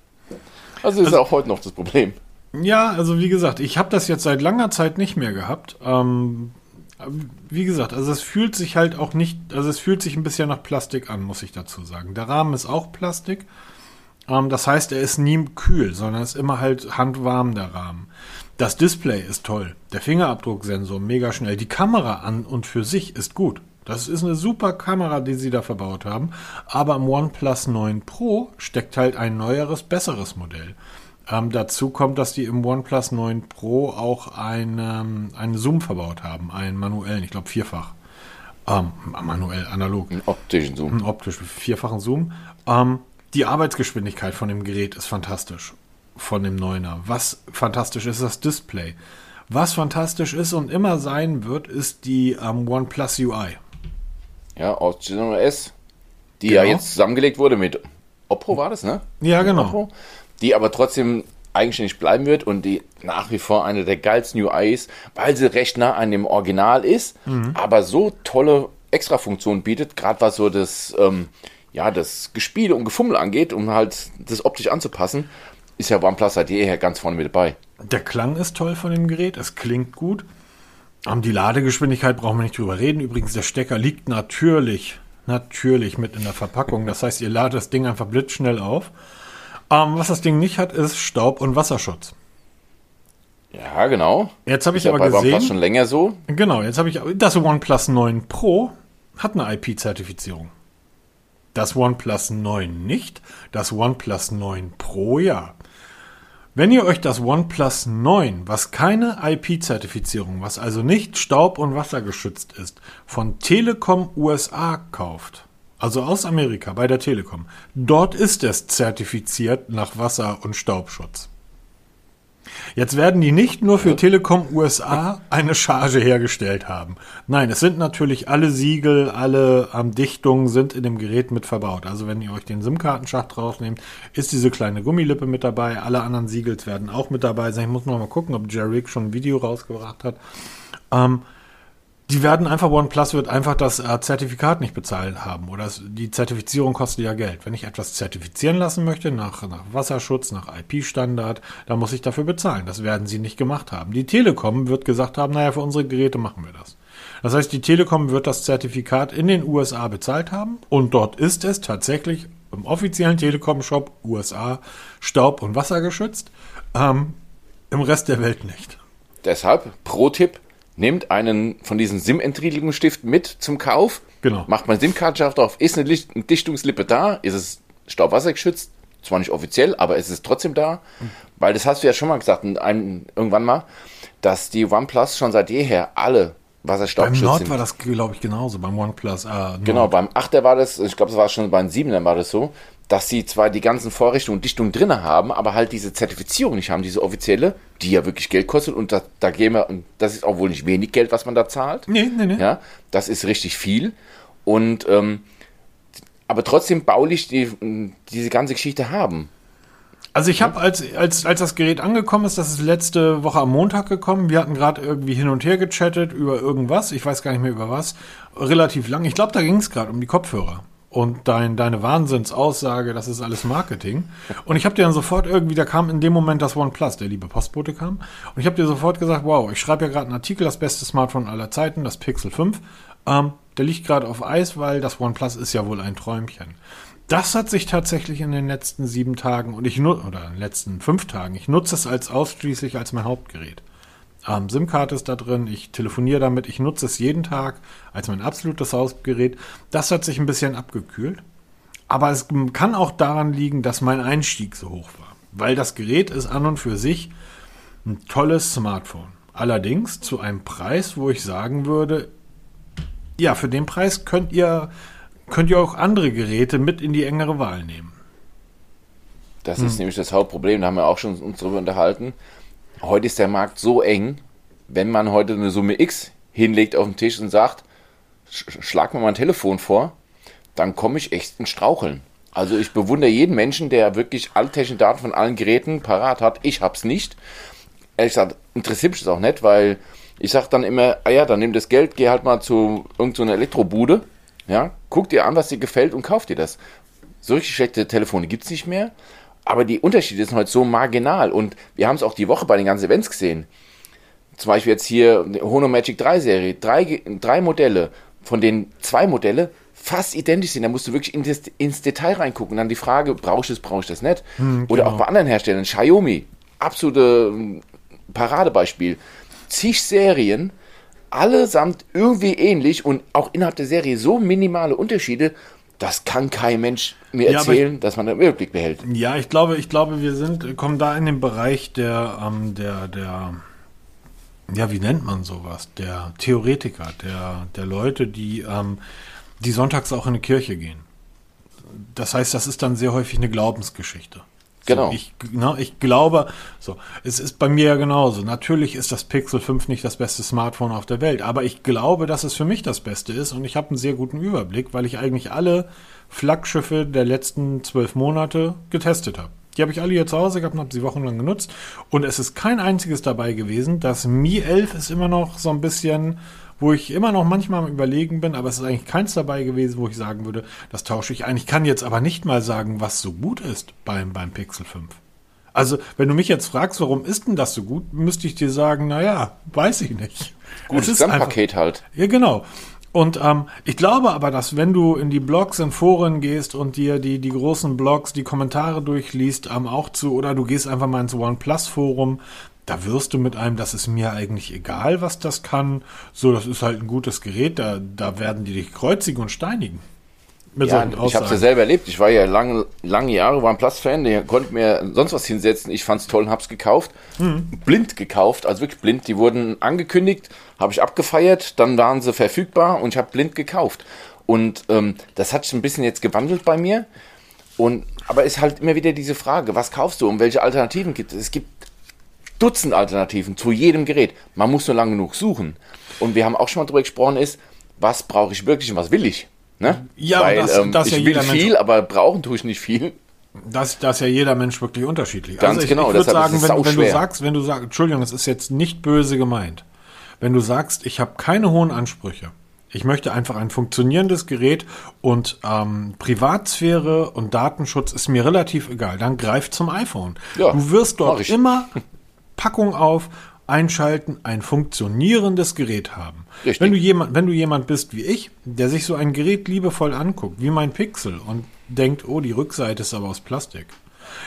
Also ist also, auch heute noch das Problem.
Ja, also wie gesagt, ich habe das jetzt seit langer Zeit nicht mehr gehabt. Ähm, wie gesagt, also es fühlt sich halt auch nicht, also es fühlt sich ein bisschen nach Plastik an, muss ich dazu sagen. Der Rahmen ist auch Plastik. Ähm, das heißt, er ist nie kühl, sondern ist immer halt handwarm, der Rahmen. Das Display ist toll. Der Fingerabdrucksensor mega schnell. Die Kamera an und für sich ist gut. Das ist eine super Kamera, die sie da verbaut haben. Aber im OnePlus 9 Pro steckt halt ein neueres, besseres Modell. Ähm, dazu kommt, dass die im OnePlus 9 Pro auch einen, ähm, einen Zoom verbaut haben, einen manuellen, ich glaube vierfach. Ähm, manuell, analog.
Einen optischen Zoom.
Einen optischen, vierfachen Zoom. Ähm, die Arbeitsgeschwindigkeit von dem Gerät ist fantastisch. Von dem 9er. Was fantastisch ist, ist das Display. Was fantastisch ist und immer sein wird, ist die ähm, OnePlus UI.
Ja, aus General S. Die genau. ja jetzt zusammengelegt wurde mit Oppo war das, ne?
Ja, genau.
Oppo, die aber trotzdem eigenständig bleiben wird und die nach wie vor eine der geilsten UIs, weil sie recht nah an dem Original ist, mhm. aber so tolle Extrafunktionen bietet, gerade was so das, ähm, ja, das Gespiele und Gefummel angeht, um halt das optisch anzupassen, ist ja OnePlus seit jeher ganz vorne mit dabei.
Der Klang ist toll von dem Gerät, es klingt gut. Um die Ladegeschwindigkeit brauchen wir nicht drüber reden. Übrigens, der Stecker liegt natürlich, natürlich mit in der Verpackung. Das heißt, ihr ladet das Ding einfach blitzschnell auf. Um, was das Ding nicht hat, ist Staub- und Wasserschutz.
Ja, genau.
Jetzt habe ich ist aber bei gesehen.
schon länger so.
Genau, jetzt habe ich das OnePlus 9 Pro hat eine IP-Zertifizierung. Das OnePlus 9 nicht, das OnePlus 9 Pro ja. Wenn ihr euch das OnePlus 9, was keine IP-Zertifizierung, was also nicht staub- und wassergeschützt ist, von Telekom USA kauft, also aus Amerika bei der Telekom, dort ist es zertifiziert nach Wasser- und Staubschutz. Jetzt werden die nicht nur für Telekom USA eine Charge hergestellt haben. Nein, es sind natürlich alle Siegel, alle ähm, Dichtungen sind in dem Gerät mit verbaut. Also wenn ihr euch den SIM-Kartenschacht rausnehmt, ist diese kleine Gummilippe mit dabei. Alle anderen Siegels werden auch mit dabei sein. Ich muss noch mal gucken, ob Jerry schon ein Video rausgebracht hat. Ähm, die werden einfach, OnePlus wird einfach das äh, Zertifikat nicht bezahlt haben. Oder es, die Zertifizierung kostet ja Geld. Wenn ich etwas zertifizieren lassen möchte, nach, nach Wasserschutz, nach IP-Standard, dann muss ich dafür bezahlen. Das werden sie nicht gemacht haben. Die Telekom wird gesagt haben, naja, für unsere Geräte machen wir das. Das heißt, die Telekom wird das Zertifikat in den USA bezahlt haben und dort ist es tatsächlich im offiziellen Telekom-Shop USA staub- und wassergeschützt. Ähm, Im Rest der Welt nicht.
Deshalb, Pro-Tipp, nehmt einen von diesen SIM-Entriegelungsstiften mit zum Kauf.
Genau.
Macht man SIM-Karte drauf. Ist eine Licht Dichtungslippe da? Ist es staubwassergeschützt? Zwar nicht offiziell, aber es ist trotzdem da. Mhm. Weil das hast du ja schon mal gesagt, ein, irgendwann mal, dass die OnePlus schon seit jeher alle wasserstaubgeschützt
Beim Nord war das, glaube ich, genauso. Beim OnePlus.
Äh, genau, beim 8er war das, ich glaube, das war schon beim 7er war das so, dass sie zwar die ganzen Vorrichtungen und Dichtungen drin haben, aber halt diese Zertifizierung nicht haben, diese offizielle, die ja wirklich Geld kostet und da, da gehen wir, und das ist auch wohl nicht wenig Geld, was man da zahlt.
Nee, nee, nee.
Ja, das ist richtig viel. Und ähm, aber trotzdem baulich die, diese ganze Geschichte haben.
Also ich habe, als, als, als das Gerät angekommen ist, das ist letzte Woche am Montag gekommen, wir hatten gerade irgendwie hin und her gechattet über irgendwas, ich weiß gar nicht mehr über was, relativ lang. Ich glaube, da ging es gerade um die Kopfhörer und dein, deine Wahnsinnsaussage, das ist alles Marketing. Und ich habe dir dann sofort irgendwie, da kam in dem Moment das OnePlus, der liebe Postbote kam. Und ich habe dir sofort gesagt, wow, ich schreibe ja gerade einen Artikel, das beste Smartphone aller Zeiten, das Pixel 5. Ähm, der liegt gerade auf Eis, weil das OnePlus ist ja wohl ein Träumchen. Das hat sich tatsächlich in den letzten sieben Tagen und ich nutze, oder in den letzten fünf Tagen, ich nutze es als ausschließlich als mein Hauptgerät. Ähm, SIM-Karte ist da drin, ich telefoniere damit, ich nutze es jeden Tag als mein absolutes Hausgerät. Das hat sich ein bisschen abgekühlt. Aber es kann auch daran liegen, dass mein Einstieg so hoch war. Weil das Gerät ist an und für sich ein tolles Smartphone. Allerdings zu einem Preis, wo ich sagen würde, ja, für den Preis könnt ihr, könnt ihr auch andere Geräte mit in die engere Wahl nehmen.
Das hm. ist nämlich das Hauptproblem, da haben wir auch schon uns darüber unterhalten heute ist der Markt so eng, wenn man heute eine Summe X hinlegt auf den Tisch und sagt, schlag mir mal ein Telefon vor, dann komme ich echt in Straucheln. Also ich bewundere jeden Menschen, der wirklich alle technischen Daten von allen Geräten parat hat. Ich hab's nicht. Ehrlich gesagt, interessiert mich das auch nicht, weil ich sag dann immer, ah ja, dann nimm das Geld, geh halt mal zu irgendeiner so Elektrobude, ja, guck dir an, was dir gefällt und kauf dir das. Solche schlechte Telefone gibt's nicht mehr. Aber die Unterschiede sind heute so marginal und wir haben es auch die Woche bei den ganzen Events gesehen. Zum Beispiel jetzt hier Hono Magic 3 Serie, drei, drei Modelle, von denen zwei Modelle fast identisch sind. Da musst du wirklich in das, ins Detail reingucken. Dann die Frage, brauche ich das, brauche ich das nicht? Hm, Oder genau. auch bei anderen Herstellern, Xiaomi, absolute hm, Paradebeispiel. Zig Serien, allesamt irgendwie ähnlich und auch innerhalb der Serie so minimale Unterschiede, das kann kein Mensch mir ja, erzählen, ich, dass man den Überblick behält.
Ja, ich glaube, ich glaube, wir sind, kommen da in den Bereich der, ähm, der, der, ja, wie nennt man sowas? Der Theoretiker, der, der Leute, die, ähm, die sonntags auch in die Kirche gehen. Das heißt, das ist dann sehr häufig eine Glaubensgeschichte.
Genau.
So, ich, na, ich glaube, so, es ist bei mir ja genauso. Natürlich ist das Pixel 5 nicht das beste Smartphone auf der Welt, aber ich glaube, dass es für mich das Beste ist und ich habe einen sehr guten Überblick, weil ich eigentlich alle Flaggschiffe der letzten zwölf Monate getestet habe. Die habe ich alle hier zu Hause gehabt und habe sie wochenlang genutzt. Und es ist kein einziges dabei gewesen. Das Mi 11 ist immer noch so ein bisschen wo ich immer noch manchmal am Überlegen bin, aber es ist eigentlich keins dabei gewesen, wo ich sagen würde, das tausche ich ein. Ich kann jetzt aber nicht mal sagen, was so gut ist beim, beim Pixel 5. Also, wenn du mich jetzt fragst, warum ist denn das so gut, müsste ich dir sagen, naja, weiß ich nicht.
Gutes Gesamtpaket halt.
Ja, genau. Und ähm, ich glaube aber, dass wenn du in die Blogs, in Foren gehst und dir die, die großen Blogs, die Kommentare durchliest, ähm, auch zu, oder du gehst einfach mal ins OnePlus-Forum, da wirst du mit einem, das ist mir eigentlich egal, was das kann. So, das ist halt ein gutes Gerät, da, da werden die dich kreuzigen und steinigen.
Ja, ich habe es ja selber erlebt. Ich war ja lange, lange Jahre war ein Platz-Fan, der konnte mir sonst was hinsetzen. Ich fand es toll und habe es gekauft. Mhm. Blind gekauft, also wirklich blind. Die wurden angekündigt, habe ich abgefeiert, dann waren sie verfügbar und ich habe blind gekauft. Und ähm, das hat sich ein bisschen jetzt gewandelt bei mir. Und aber ist halt immer wieder diese Frage, was kaufst du und welche Alternativen gibt es? Es gibt Dutzend Alternativen zu jedem Gerät. Man muss nur lang genug suchen. Und wir haben auch schon mal drüber gesprochen, ist, was brauche ich wirklich und was will ich? Ne?
Ja,
Weil
das-
ähm,
das
ich
ja
will
jeder Mensch-
viel, aber brauchen tue ich nicht viel.
Das, das ist ja jeder Mensch wirklich unterschiedlich.
Ganz
ich,
genau,
Ich würde sagen, wenn, wenn du sagst, wenn du sagst, Entschuldigung, es ist jetzt nicht böse gemeint. Wenn du sagst, ich habe keine hohen Ansprüche. Ich möchte einfach ein funktionierendes Gerät und ähm, Privatsphäre und Datenschutz ist mir relativ egal. Dann greif zum iPhone.
Ja,
du wirst dort immer Packung auf, einschalten, ein funktionierendes Gerät haben.
Richtig.
Wenn du jemand, wenn du jemand bist wie ich, der sich so ein Gerät liebevoll anguckt, wie mein Pixel und denkt, oh, die Rückseite ist aber aus Plastik.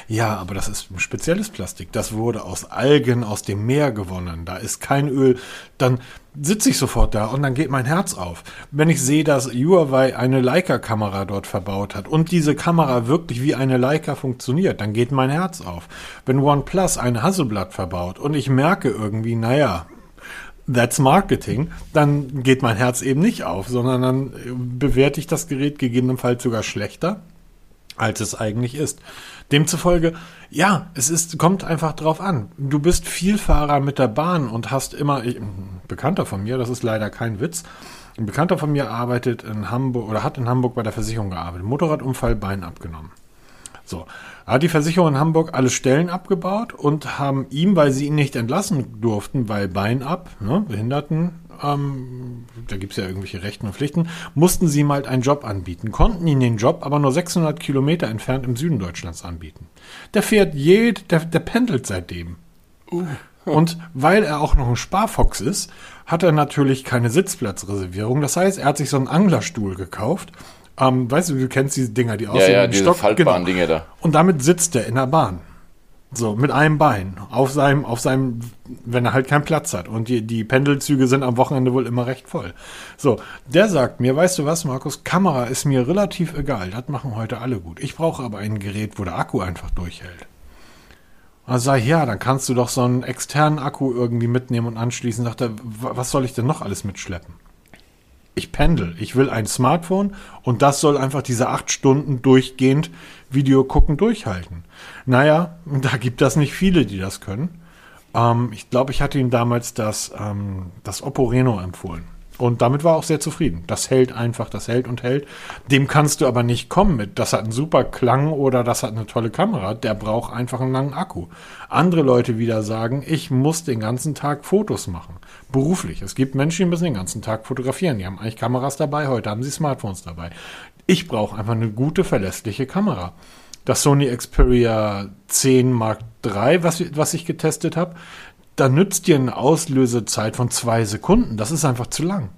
Ja, aber das ist ein spezielles Plastik. Das wurde aus Algen aus dem Meer gewonnen. Da ist kein Öl. Dann sitze ich sofort da und dann geht mein Herz auf. Wenn ich sehe, dass Huawei eine Leica-Kamera dort verbaut hat und diese Kamera wirklich wie eine Leica funktioniert, dann geht mein Herz auf. Wenn OnePlus eine Hasselblatt verbaut und ich merke irgendwie, naja, That's Marketing, dann geht mein Herz eben nicht auf, sondern dann äh, bewerte ich das Gerät gegebenenfalls sogar schlechter, als es eigentlich ist. Demzufolge, ja, es ist, kommt einfach drauf an. Du bist Vielfahrer mit der Bahn und hast immer, ich, ein Bekannter von mir, das ist leider kein Witz, ein Bekannter von mir arbeitet in Hamburg oder hat in Hamburg bei der Versicherung gearbeitet, Motorradunfall, Bein abgenommen. So, hat die Versicherung in Hamburg alle Stellen abgebaut und haben ihm, weil sie ihn nicht entlassen durften, weil Bein ab, ne, Behinderten, ähm, da gibt's ja irgendwelche Rechten und Pflichten, mussten sie ihm halt einen Job anbieten, konnten ihn den Job aber nur 600 Kilometer entfernt im Süden Deutschlands anbieten. Der fährt jed, der, der pendelt seitdem. Und weil er auch noch ein Sparfox ist, hat er natürlich keine Sitzplatzreservierung. Das heißt, er hat sich so einen Anglerstuhl gekauft. Ähm, weißt du, du kennst diese Dinger, die aussehen
ja,
wie ein
diese
Stock.
faltbaren Dinge da.
Und damit sitzt er in der Bahn. So, mit einem Bein. Auf seinem, auf seinem, wenn er halt keinen Platz hat. Und die, die Pendelzüge sind am Wochenende wohl immer recht voll. So, der sagt mir, weißt du was, Markus, Kamera ist mir relativ egal. Das machen heute alle gut. Ich brauche aber ein Gerät, wo der Akku einfach durchhält. Also sag ich, ja, dann kannst du doch so einen externen Akku irgendwie mitnehmen und anschließen. Sagt er, "wa- was soll ich denn noch alles mitschleppen? Ich pendel. Ich will ein Smartphone und das soll einfach diese acht Stunden durchgehend Video gucken durchhalten. Naja, da gibt es nicht viele, die das können. Ähm, ich glaube, ich hatte ihm damals das, ähm, das Oppo Reno empfohlen. Und damit war er auch sehr zufrieden. Das hält einfach, das hält und hält. Dem kannst du aber nicht kommen mit, das hat einen super Klang oder das hat eine tolle Kamera. Der braucht einfach einen langen Akku. Andere Leute wieder sagen, ich muss den ganzen Tag Fotos machen. Beruflich. Es gibt Menschen, die müssen den ganzen Tag fotografieren. Die haben eigentlich Kameras dabei, heute haben sie Smartphones dabei. Ich brauche einfach eine gute, verlässliche Kamera. Das Sony Xperia 10 Mark III, was, was ich getestet habe, da nützt dir eine Auslösezeit von zwei Sekunden. Das ist einfach zu lang.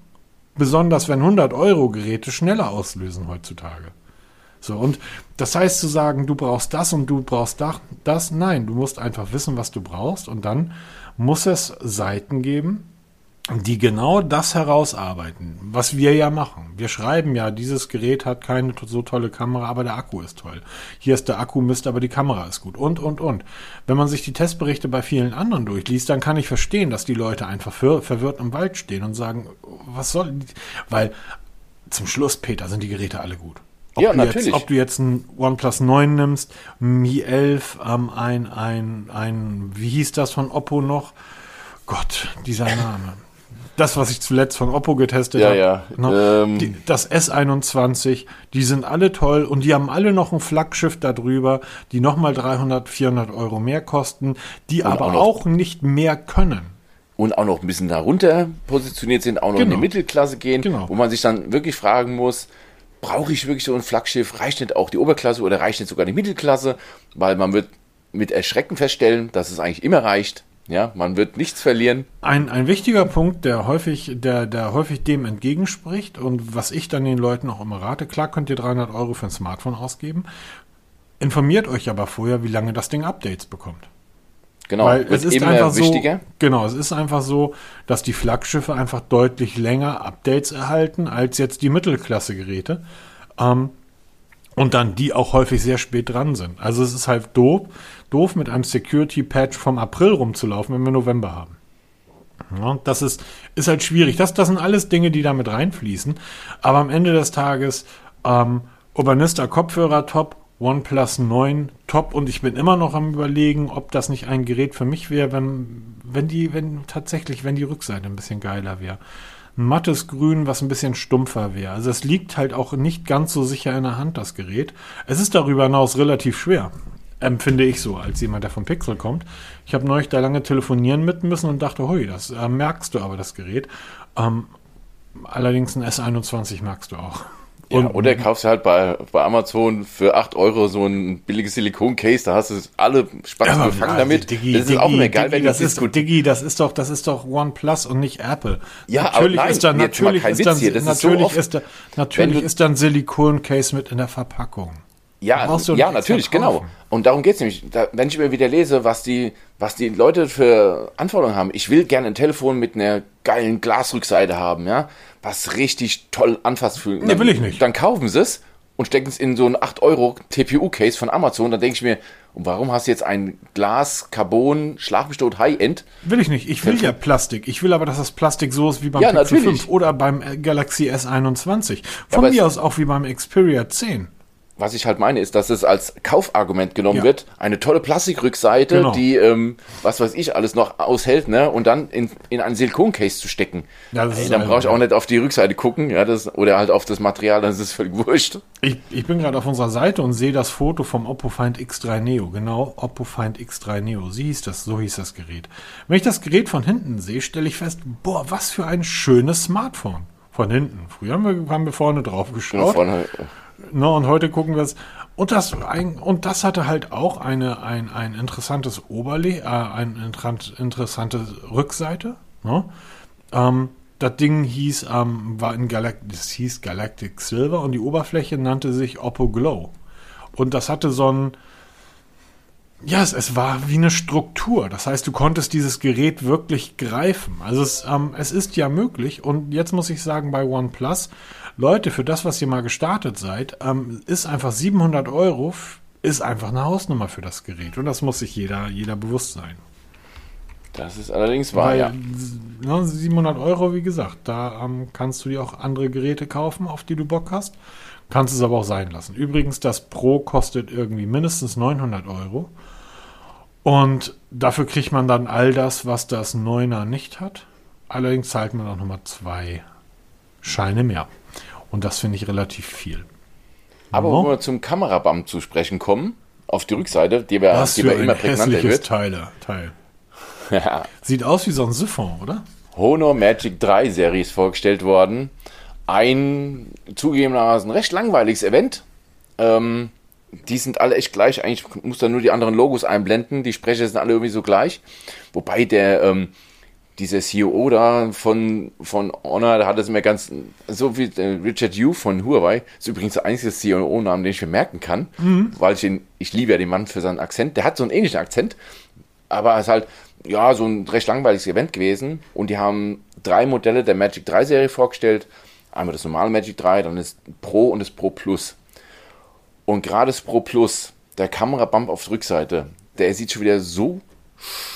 Besonders wenn 100 Euro Geräte schneller auslösen heutzutage. So, und das heißt zu sagen, du brauchst das und du brauchst das, nein, du musst einfach wissen, was du brauchst und dann muss es Seiten geben, die genau das herausarbeiten, was wir ja machen. Wir schreiben ja, dieses Gerät hat keine so tolle Kamera, aber der Akku ist toll. Hier ist der Akku Mist, aber die Kamera ist gut und, und, und. Wenn man sich die Testberichte bei vielen anderen durchliest, dann kann ich verstehen, dass die Leute einfach ver verwirrt im Wald stehen und sagen, was soll, die- weil zum Schluss, Peter, sind die Geräte alle gut. Ob
Ja,
du
natürlich.
Jetzt, ob du jetzt ein OnePlus 9 nimmst, Mi 11, ähm, ein, ein, ein, wie hieß das von Oppo noch? Gott, dieser Name. Das, was ich zuletzt von Oppo getestet
Ja,
habe.
ja,
Ne?
ähm.
Die, das S21, die sind alle toll und die haben alle noch ein Flaggschiff darüber, die nochmal 300, 400 Euro mehr kosten, die aber
auch
auch nicht mehr können.
und auch noch ein bisschen darunter positioniert sind, auch noch in
Genau.
die Mittelklasse gehen,
Genau.
wo man sich dann wirklich fragen muss, brauche ich wirklich so ein Flaggschiff? Reicht nicht auch die Oberklasse oder reicht nicht sogar die Mittelklasse? Weil man wird mit Erschrecken feststellen, dass es eigentlich immer reicht. Ja, man wird nichts verlieren.
Ein, ein wichtiger Punkt, der häufig, der, der häufig dem entgegenspricht und was ich dann den Leuten auch immer rate, klar könnt ihr 300 Euro für ein Smartphone ausgeben, informiert euch aber vorher, wie lange das Ding Updates bekommt.
Genau,
Weil es ist einfach
wichtiger.
so, genau, es ist einfach so, dass die Flaggschiffe einfach deutlich länger Updates erhalten als jetzt die Mittelklasse-Geräte. Ähm, und dann die auch häufig sehr spät dran sind. Also es ist halt doof, doof mit einem Security-Patch vom April rumzulaufen, wenn wir November haben. Ja, das ist, ist halt schwierig. Das, das sind alles Dinge, die damit reinfließen. Aber am Ende des Tages, ähm, Urbanista Kopfhörer top, OnePlus 9 top und ich bin immer noch am überlegen, ob das nicht ein Gerät für mich wäre, wenn, wenn die, wenn tatsächlich, wenn die Rückseite ein bisschen geiler wäre. Mattes Grün, was ein bisschen stumpfer wäre. Also es liegt halt auch nicht ganz so sicher in der Hand, das Gerät. Es ist darüber hinaus relativ schwer. Empfinde ich so, als jemand, der vom Pixel kommt. Ich habe neulich da lange telefonieren mit müssen und dachte, hui, das äh, merkst du aber, das Gerät. Ähm, allerdings ein S21 merkst du auch.
Ja, und, oder kaufst du halt bei, bei Amazon für 8 Euro so ein billiges Silikon-Case, da hast du alle Spaß ja, gefangen damit.
Digi, das ist Digi, auch immer geil, Digi, wenn das ist, Digi, das ist doch, das ist doch OnePlus und nicht Apple.
Ja, natürlich aber nein,
ist da, natürlich ist dann, natürlich so ist da, natürlich ist dann Silikon-Case mit in der Verpackung.
Ja, ja natürlich, genau. Und darum geht es nämlich. Da, wenn ich mir wieder lese, was die, was die Leute für Anforderungen haben. Ich will gerne ein Telefon mit einer geilen Glasrückseite haben, ja, was richtig toll anfasst fühlt.
Ne, will ich nicht.
Dann kaufen sie es und stecken es in so ein 8 Euro TPU-Case von Amazon. Dann denke ich mir, warum hast du jetzt ein Glas, Carbon, Schlafbestoß High-End?
Will ich nicht. Ich will ja Plastik. Ich will aber, dass das Plastik so ist wie beim
ja, Pixel natürlich. 5
oder beim Galaxy S21. Von ja, mir aus auch wie beim Xperia 10
was ich halt meine, ist, dass es als Kaufargument genommen ja. wird. Eine tolle Plastikrückseite, genau. die, ähm, was weiß ich, alles noch aushält, ne? Und dann in, in ein Silikoncase zu stecken. Ja, Ey, dann brauche ich auch nicht auf die Rückseite gucken, ja, das, oder halt auf das Material, dann ist es völlig wurscht.
Ich, ich bin gerade auf unserer Seite und sehe das Foto vom Oppo Find X3 Neo. Genau, Oppo Find X3 Neo. Sie hieß das, so hieß das Gerät. Wenn ich das Gerät von hinten sehe, stelle ich fest, boah, was für ein schönes Smartphone. Von hinten. Früher haben wir, haben wir vorne drauf geschaut. Genau, vorne, Ne, und heute gucken wir es. Und das, ein, und das hatte halt auch eine, ein, ein interessantes Oberle, äh, eine interessante Rückseite. Ne? Ähm, das Ding hieß, ähm, war in Galactic, das hieß Galactic Silver und die Oberfläche nannte sich Oppo Glow. Und das hatte so ein, ja, es, es, war wie eine Struktur. Das heißt, du konntest dieses Gerät wirklich greifen. Also es, ähm, es ist ja möglich. Und jetzt muss ich sagen, bei OnePlus, Leute, für das, was ihr mal gestartet seid, ähm, ist einfach 700 Euro, ist einfach eine Hausnummer für das Gerät. Und das muss sich jeder, jeder bewusst sein.
Das ist allerdings wahr, Weil, ja.
Ne, 700 Euro, wie gesagt, da ähm, kannst du dir auch andere Geräte kaufen, auf die du Bock hast. Kannst es aber auch sein lassen. Übrigens, das Pro kostet irgendwie mindestens 900 Euro. Und dafür kriegt man dann all das, was das 9er nicht hat. Allerdings zahlt man auch nochmal zwei Scheine mehr. Und das finde ich relativ viel.
Aber no? wenn wir zum Kamerabam zu sprechen kommen, auf die Rückseite, die wir,
die wir immer prägnanter wird. Teile, Teil. ja. Sieht aus wie so ein Siphon, oder?
Honor Magic 3 Serie ist vorgestellt worden. Ein zugegebenermaßen recht langweiliges Event. Ähm, die sind alle echt gleich. Eigentlich muss da nur die anderen Logos einblenden. Die Sprecher sind alle irgendwie so gleich. Wobei der ähm, dieser CEO da von, von Honor, da hat es mir ganz, so wie äh, Richard Yu von Huawei, ist übrigens der einzige CEO-Name, den ich mir merken kann, mhm. weil ich ihn, ich liebe ja den Mann für seinen Akzent. Der hat so einen ähnlichen Akzent, aber es ist halt, ja, so ein recht langweiliges Event gewesen und die haben drei Modelle der Magic 3 Serie vorgestellt. Einmal das normale Magic 3, dann das Pro und das Pro Plus. Und gerade das Pro Plus, der Kamerabump auf der Rückseite, der sieht schon wieder so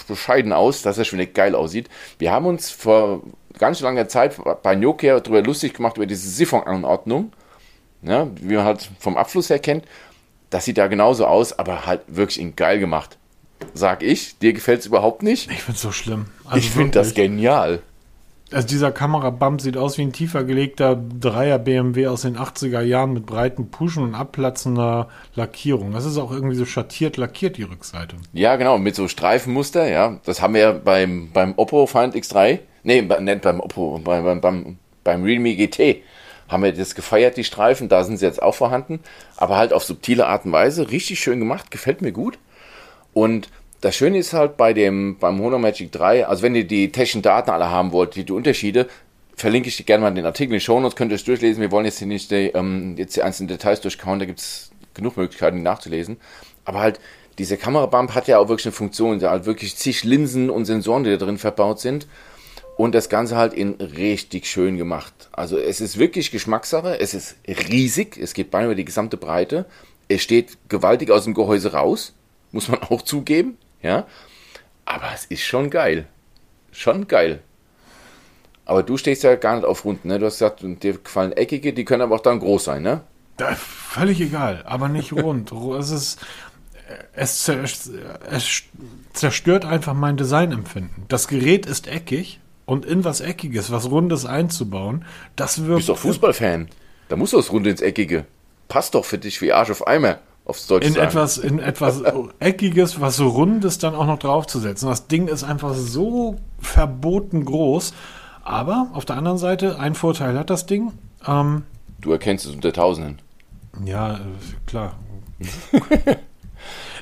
bescheiden aus, dass er schon nicht geil aussieht. Wir haben uns vor ganz langer Zeit bei Nokia darüber lustig gemacht, über diese Siphon-Anordnung, ja, wie man halt vom Abfluss her kennt. Das sieht da genauso aus, aber halt wirklich in geil gemacht. Sag ich, dir gefällt es überhaupt nicht?
Ich find's so schlimm.
Also ich finde das genial.
Also dieser Kamerabump sieht aus wie ein tiefer gelegter Dreier BMW aus den 80er Jahren mit breiten Puschen und abplatzender Lackierung. Das ist auch irgendwie so schattiert lackiert, die Rückseite.
Ja, genau, mit so Streifenmuster, ja. Das haben wir beim, beim Oppo Find X3, nee, nicht beim Oppo, beim, beim, beim Realme GT haben wir das gefeiert, die Streifen, da sind sie jetzt auch vorhanden, aber halt auf subtile Art und Weise, richtig schön gemacht, gefällt mir gut. Und das Schöne ist halt bei dem, beim Honor Magic 3, also wenn ihr die technischen Daten alle haben wollt, die, die Unterschiede, verlinke ich dir gerne mal den Artikel in den Show Notes, könnt ihr es durchlesen. Wir wollen jetzt hier nicht die, ähm, jetzt die einzelnen Details durchkauen, da gibt es genug Möglichkeiten, die nachzulesen. Aber halt, dieser Kamerabump hat ja auch wirklich eine Funktion, da halt wirklich zig Linsen und Sensoren, die da drin verbaut sind. Und das Ganze halt in richtig schön gemacht. Also es ist wirklich Geschmackssache, es ist riesig, es geht beinahe über die gesamte Breite. Es steht gewaltig aus dem Gehäuse raus, muss man auch zugeben. Ja, aber es ist schon geil. Schon geil. Aber du stehst ja gar nicht auf Runden, ne? Du hast gesagt, dir gefallen eckige, die können aber auch dann groß sein, ne?
Da, völlig egal, aber nicht rund. es ist, es, zer- es zerstört einfach mein Designempfinden. Das Gerät ist eckig und in was Eckiges, was Rundes einzubauen, das
Du
wirkt
bist doch Fußballfan. Da muss das Runde ins Eckige. Passt doch für dich wie Arsch auf Eimer, aufs Deutsche
in
sagen.
etwas, in etwas Eckiges, was so Rundes dann auch noch draufzusetzen. Das Ding ist einfach so verboten groß. Aber auf der anderen Seite, ein Vorteil hat das Ding. Ähm,
Du erkennst es unter Tausenden.
ja, äh, klar.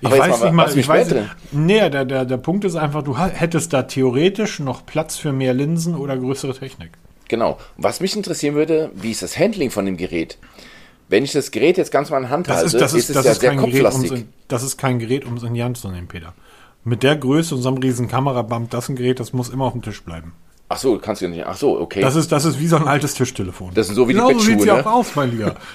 Ich
Aber
weiß
mal,
nicht mal, ich weiß nicht. Nee, der, der, der Punkt ist einfach, du hättest da theoretisch noch Platz für mehr Linsen oder größere Technik.
Genau. Was mich interessieren würde, wie ist das Handling von dem Gerät? Wenn ich das Gerät jetzt ganz mal in Hand
Das
halte,
ist, das ist,
es
das
ja
ist
sehr
kein Gerät, um in, das ist kein Gerät, um es in die Hand zu nehmen, Peter. Mit der Größe und so einem riesen Kamerabump, das ist ein Gerät, das muss immer auf dem Tisch bleiben.
Ach so, kannst du ja nicht. Ach so, okay.
Das ist, das ist wie so ein altes Tischtelefon.
Das sind so wie die
Genauso sieht's
Bettschuhe,
ja
ne?
auch aus, mein Lieber.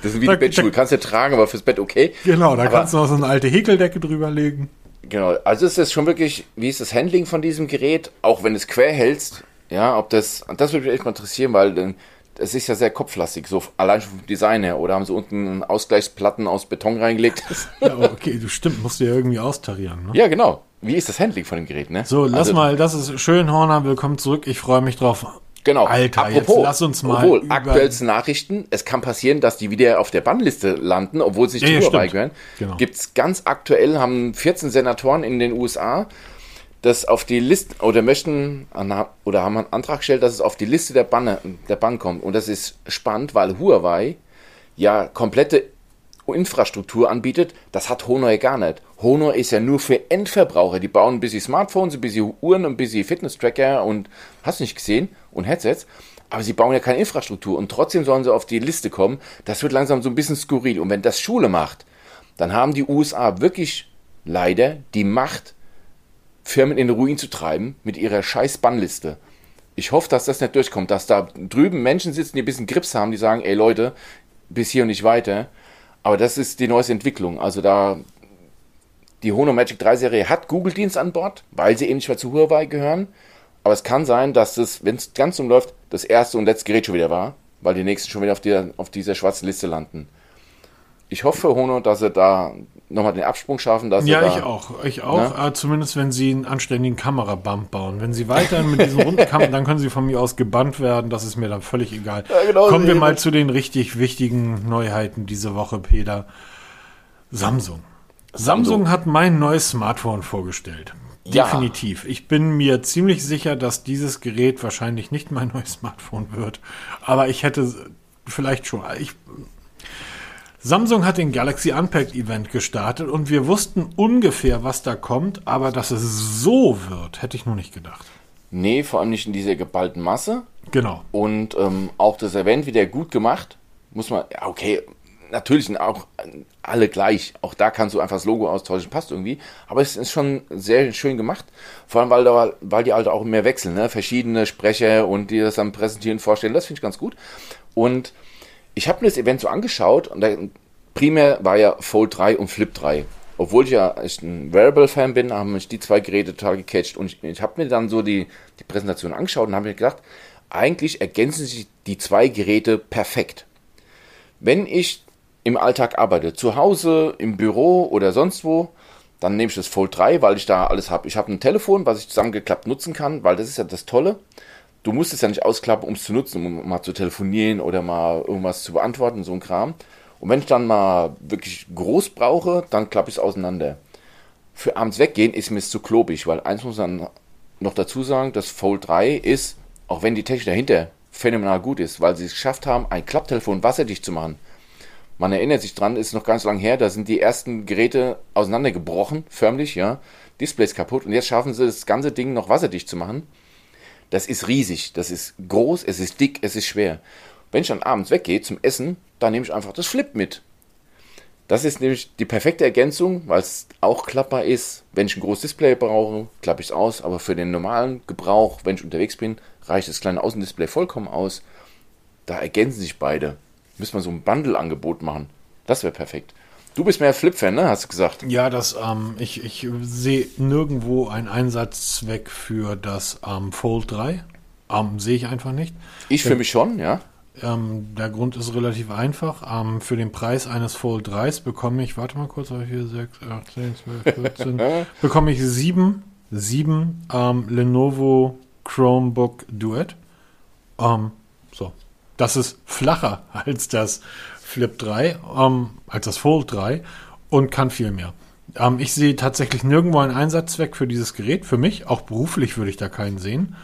Das sind wie
da-
die Bettschuhe.
da-
Kannst du tragen, aber fürs Bett okay.
Genau, da
Aber-
kannst du noch so eine alte Häkeldecke drüberlegen.
Genau, also ist das schon wirklich, wie ist das Handling von diesem Gerät, auch wenn du es quer hältst, ja, ob das, das würde mich echt mal interessieren, weil dann, das ist ja sehr kopflastig, so allein schon vom Design her, oder haben sie unten Ausgleichsplatten aus Beton reingelegt?
Ja, okay, du stimmt, musst du ja irgendwie austarieren. Ne?
ja, genau. Wie ist das Handling von dem Gerät, ne?
So, lass
Also,
mal, das ist schön, Horner, willkommen zurück. Ich freue mich drauf.
Genau.
Alter, jetzt lass uns mal
Obwohl, aktuellste Nachrichten, es kann passieren, dass die wieder auf der Bannliste landen, obwohl sie nicht
Ja, stimmt.
beigehören.
Genau.
Gibt's ganz aktuell, haben 14 Senatoren in den USA das auf die Liste oder möchten oder haben einen Antrag gestellt, dass es auf die Liste der Banne, der Bann kommt. Und das ist spannend, weil Huawei ja komplette Infrastruktur anbietet, das hat Honor gar nicht. Honor ist ja nur für Endverbraucher. Die bauen ein bisschen Smartphones, ein bisschen Uhren, ein bisschen Fitness-Tracker und hast nicht gesehen und Headsets. Aber sie bauen ja keine Infrastruktur und trotzdem sollen sie auf die Liste kommen. Das wird langsam so ein bisschen skurril. Und wenn das Schule macht, dann haben die USA wirklich leider die Macht, Firmen in den Ruin zu treiben mit ihrer scheiß Bannliste. Ich hoffe, dass das nicht durchkommt, dass da drüben Menschen sitzen, die ein bisschen Grips haben, die sagen, ey Leute, bis hier und nicht weiter. Aber das ist die neueste Entwicklung. Also da, die Honor Magic 3 Serie hat Google-Dienst an Bord, weil sie eben nicht mehr zu Huawei gehören. Aber es kann sein, dass das, wenn es ganz umläuft, das erste und letzte Gerät schon wieder war, weil die nächsten schon wieder auf, der, auf dieser schwarzen Liste landen. Ich hoffe Honor, dass sie da nochmal den Absprung schaffen. Dass
Ja,
da,
ich auch. Ich auch. Äh, zumindest wenn sie einen anständigen Kamerabump bauen. Wenn sie weiterhin mit diesen runden Kameras, dann können sie von mir aus gebannt werden. Das ist mir dann völlig egal.
Ja, genau,
Kommen wir mal zu den richtig wichtigen Neuheiten diese Woche, Peter. Samsung. Samsung hat mein neues Smartphone vorgestellt.
Ja.
Definitiv. Ich bin mir ziemlich sicher, dass dieses Gerät wahrscheinlich nicht mein neues Smartphone wird. Aber ich hätte vielleicht schon. Ich, Samsung hat den Galaxy Unpacked Event gestartet und wir wussten ungefähr, was da kommt, aber dass es so wird, hätte ich nur nicht gedacht.
Nee, vor allem nicht in dieser geballten Masse.
Genau.
Und ähm, auch das Event wieder gut gemacht. Muss man, ja, okay, natürlich sind auch alle gleich. Auch da kannst du einfach das Logo austauschen, passt irgendwie. Aber es ist schon sehr schön gemacht. Vor allem, weil, da, weil die halt auch mehr wechseln, ne? Verschiedene Sprecher und die das dann präsentieren, vorstellen. Das finde ich ganz gut. Und ich habe mir das Event so angeschaut und da, primär war ja Fold 3 und Flip 3. Obwohl ich ja echt ein Wearable-Fan bin, haben mich die zwei Geräte total gecatcht. Und ich, ich habe mir dann so die, die Präsentation angeschaut und habe mir gedacht, eigentlich ergänzen sich die zwei Geräte perfekt. Wenn ich im Alltag arbeite, zu Hause, im Büro oder sonst wo, dann nehme ich das Fold 3, weil ich da alles habe. Ich habe ein Telefon, was ich zusammengeklappt nutzen kann, weil das ist ja das Tolle. Du musst es ja nicht ausklappen, um es zu nutzen, um mal zu telefonieren oder mal irgendwas zu beantworten, so ein Kram. Und wenn ich dann mal wirklich groß brauche, dann klappe ich es auseinander. Für abends weggehen ist mir es zu klobig, weil eins muss man noch dazu sagen, das Fold 3 ist, auch wenn die Technik dahinter phänomenal gut ist, weil sie es geschafft haben, ein Klapptelefon wasserdicht zu machen. Man erinnert sich dran, ist noch ganz lang her, da sind die ersten Geräte auseinandergebrochen, förmlich, ja, Displays kaputt und jetzt schaffen sie das ganze Ding noch wasserdicht zu machen. Das ist riesig, das ist groß, es ist dick, es ist schwer. Wenn ich dann abends weggehe zum Essen, dann nehme ich einfach das Flip mit. Das ist nämlich die perfekte Ergänzung, weil es auch klappbar ist. Wenn ich ein großes Display brauche, klappe ich es aus, aber für den normalen Gebrauch, wenn ich unterwegs bin, reicht das kleine Außendisplay vollkommen aus. Da ergänzen sich beide. Müssen wir so ein Bundle-Angebot machen. Das wäre perfekt. Du bist mehr Flip-Fan, ne? Hast du gesagt.
Ja, das, ähm, ich, ich sehe nirgendwo einen Einsatzzweck für das ähm, Fold 3. Ähm, sehe ich einfach nicht.
Ich für mich schon, ja.
Ähm, der Grund ist relativ einfach. Ähm, für den Preis eines Fold 3s bekomme ich, warte mal kurz, 4, 6, 8, 10, 12, 14, bekomme ich sieben, sieben ähm, Lenovo Chromebook Duet. Ähm, so. Das ist flacher als das Flip 3, ähm, als das Fold 3 und kann viel mehr. Ähm, ich sehe tatsächlich nirgendwo einen Einsatzzweck für dieses Gerät. Für mich, auch beruflich würde ich da keinen sehen.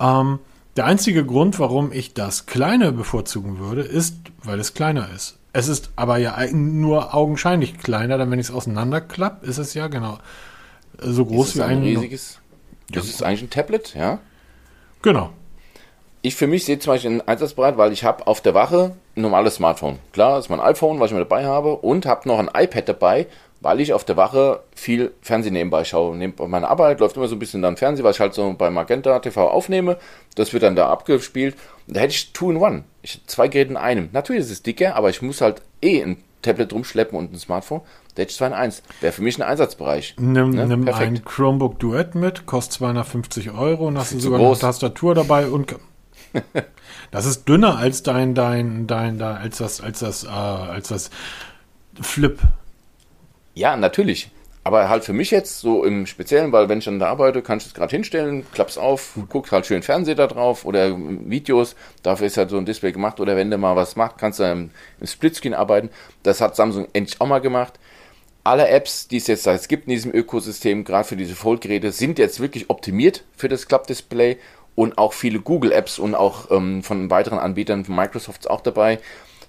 Ähm, der einzige Grund, warum ich das Kleine bevorzugen würde, ist, weil es kleiner ist. Es ist aber ja nur augenscheinlich kleiner, denn wenn ich es auseinanderklappe, ist es ja genau so groß wie
ein,
ein
riesiges. Das ist eigentlich ein Tablet, ja?
Genau.
Ich für mich sehe zum Beispiel einen Einsatzbereit, weil ich habe auf der Wache ein normales Smartphone. Klar, das ist mein iPhone, was ich mir dabei habe, und habe noch ein iPad dabei, weil ich auf der Wache viel Fernsehen nebenbei schaue. Meine Arbeit läuft immer so ein bisschen dann Fernsehen, was ich halt so bei Magenta TV aufnehme. Das wird dann da abgespielt. Da hätte ich Two-in-One. Ich zwei Geräte in einem. Natürlich ist es dicker, aber ich muss halt eh ein Tablet rumschleppen und ein Smartphone. Da hätte ich 2 in 1. Wäre für mich ein Einsatzbereich.
Nimm,
Ne?
nimm ein Chromebook Duett mit, kostet 250 Euro und hast sogar
groß.
Tastatur dabei und das ist dünner als dein dein dein da als das als das äh, als das Flip.
Ja, natürlich. Aber halt für mich jetzt so im Speziellen, weil wenn ich dann da arbeite, kann ich es gerade hinstellen, klapp's auf, guck halt schön Fernseher da drauf oder Videos. Dafür ist halt so ein Display gemacht. Oder wenn du mal was machst, kannst du im, im Splitscreen arbeiten. Das hat Samsung endlich auch mal gemacht. Alle Apps, die es jetzt da gibt in diesem Ökosystem, gerade für diese Fold-Geräte, sind jetzt wirklich optimiert für das Klappdisplay. Und auch viele Google-Apps und auch ähm, von weiteren Anbietern, von Microsoft ist auch dabei,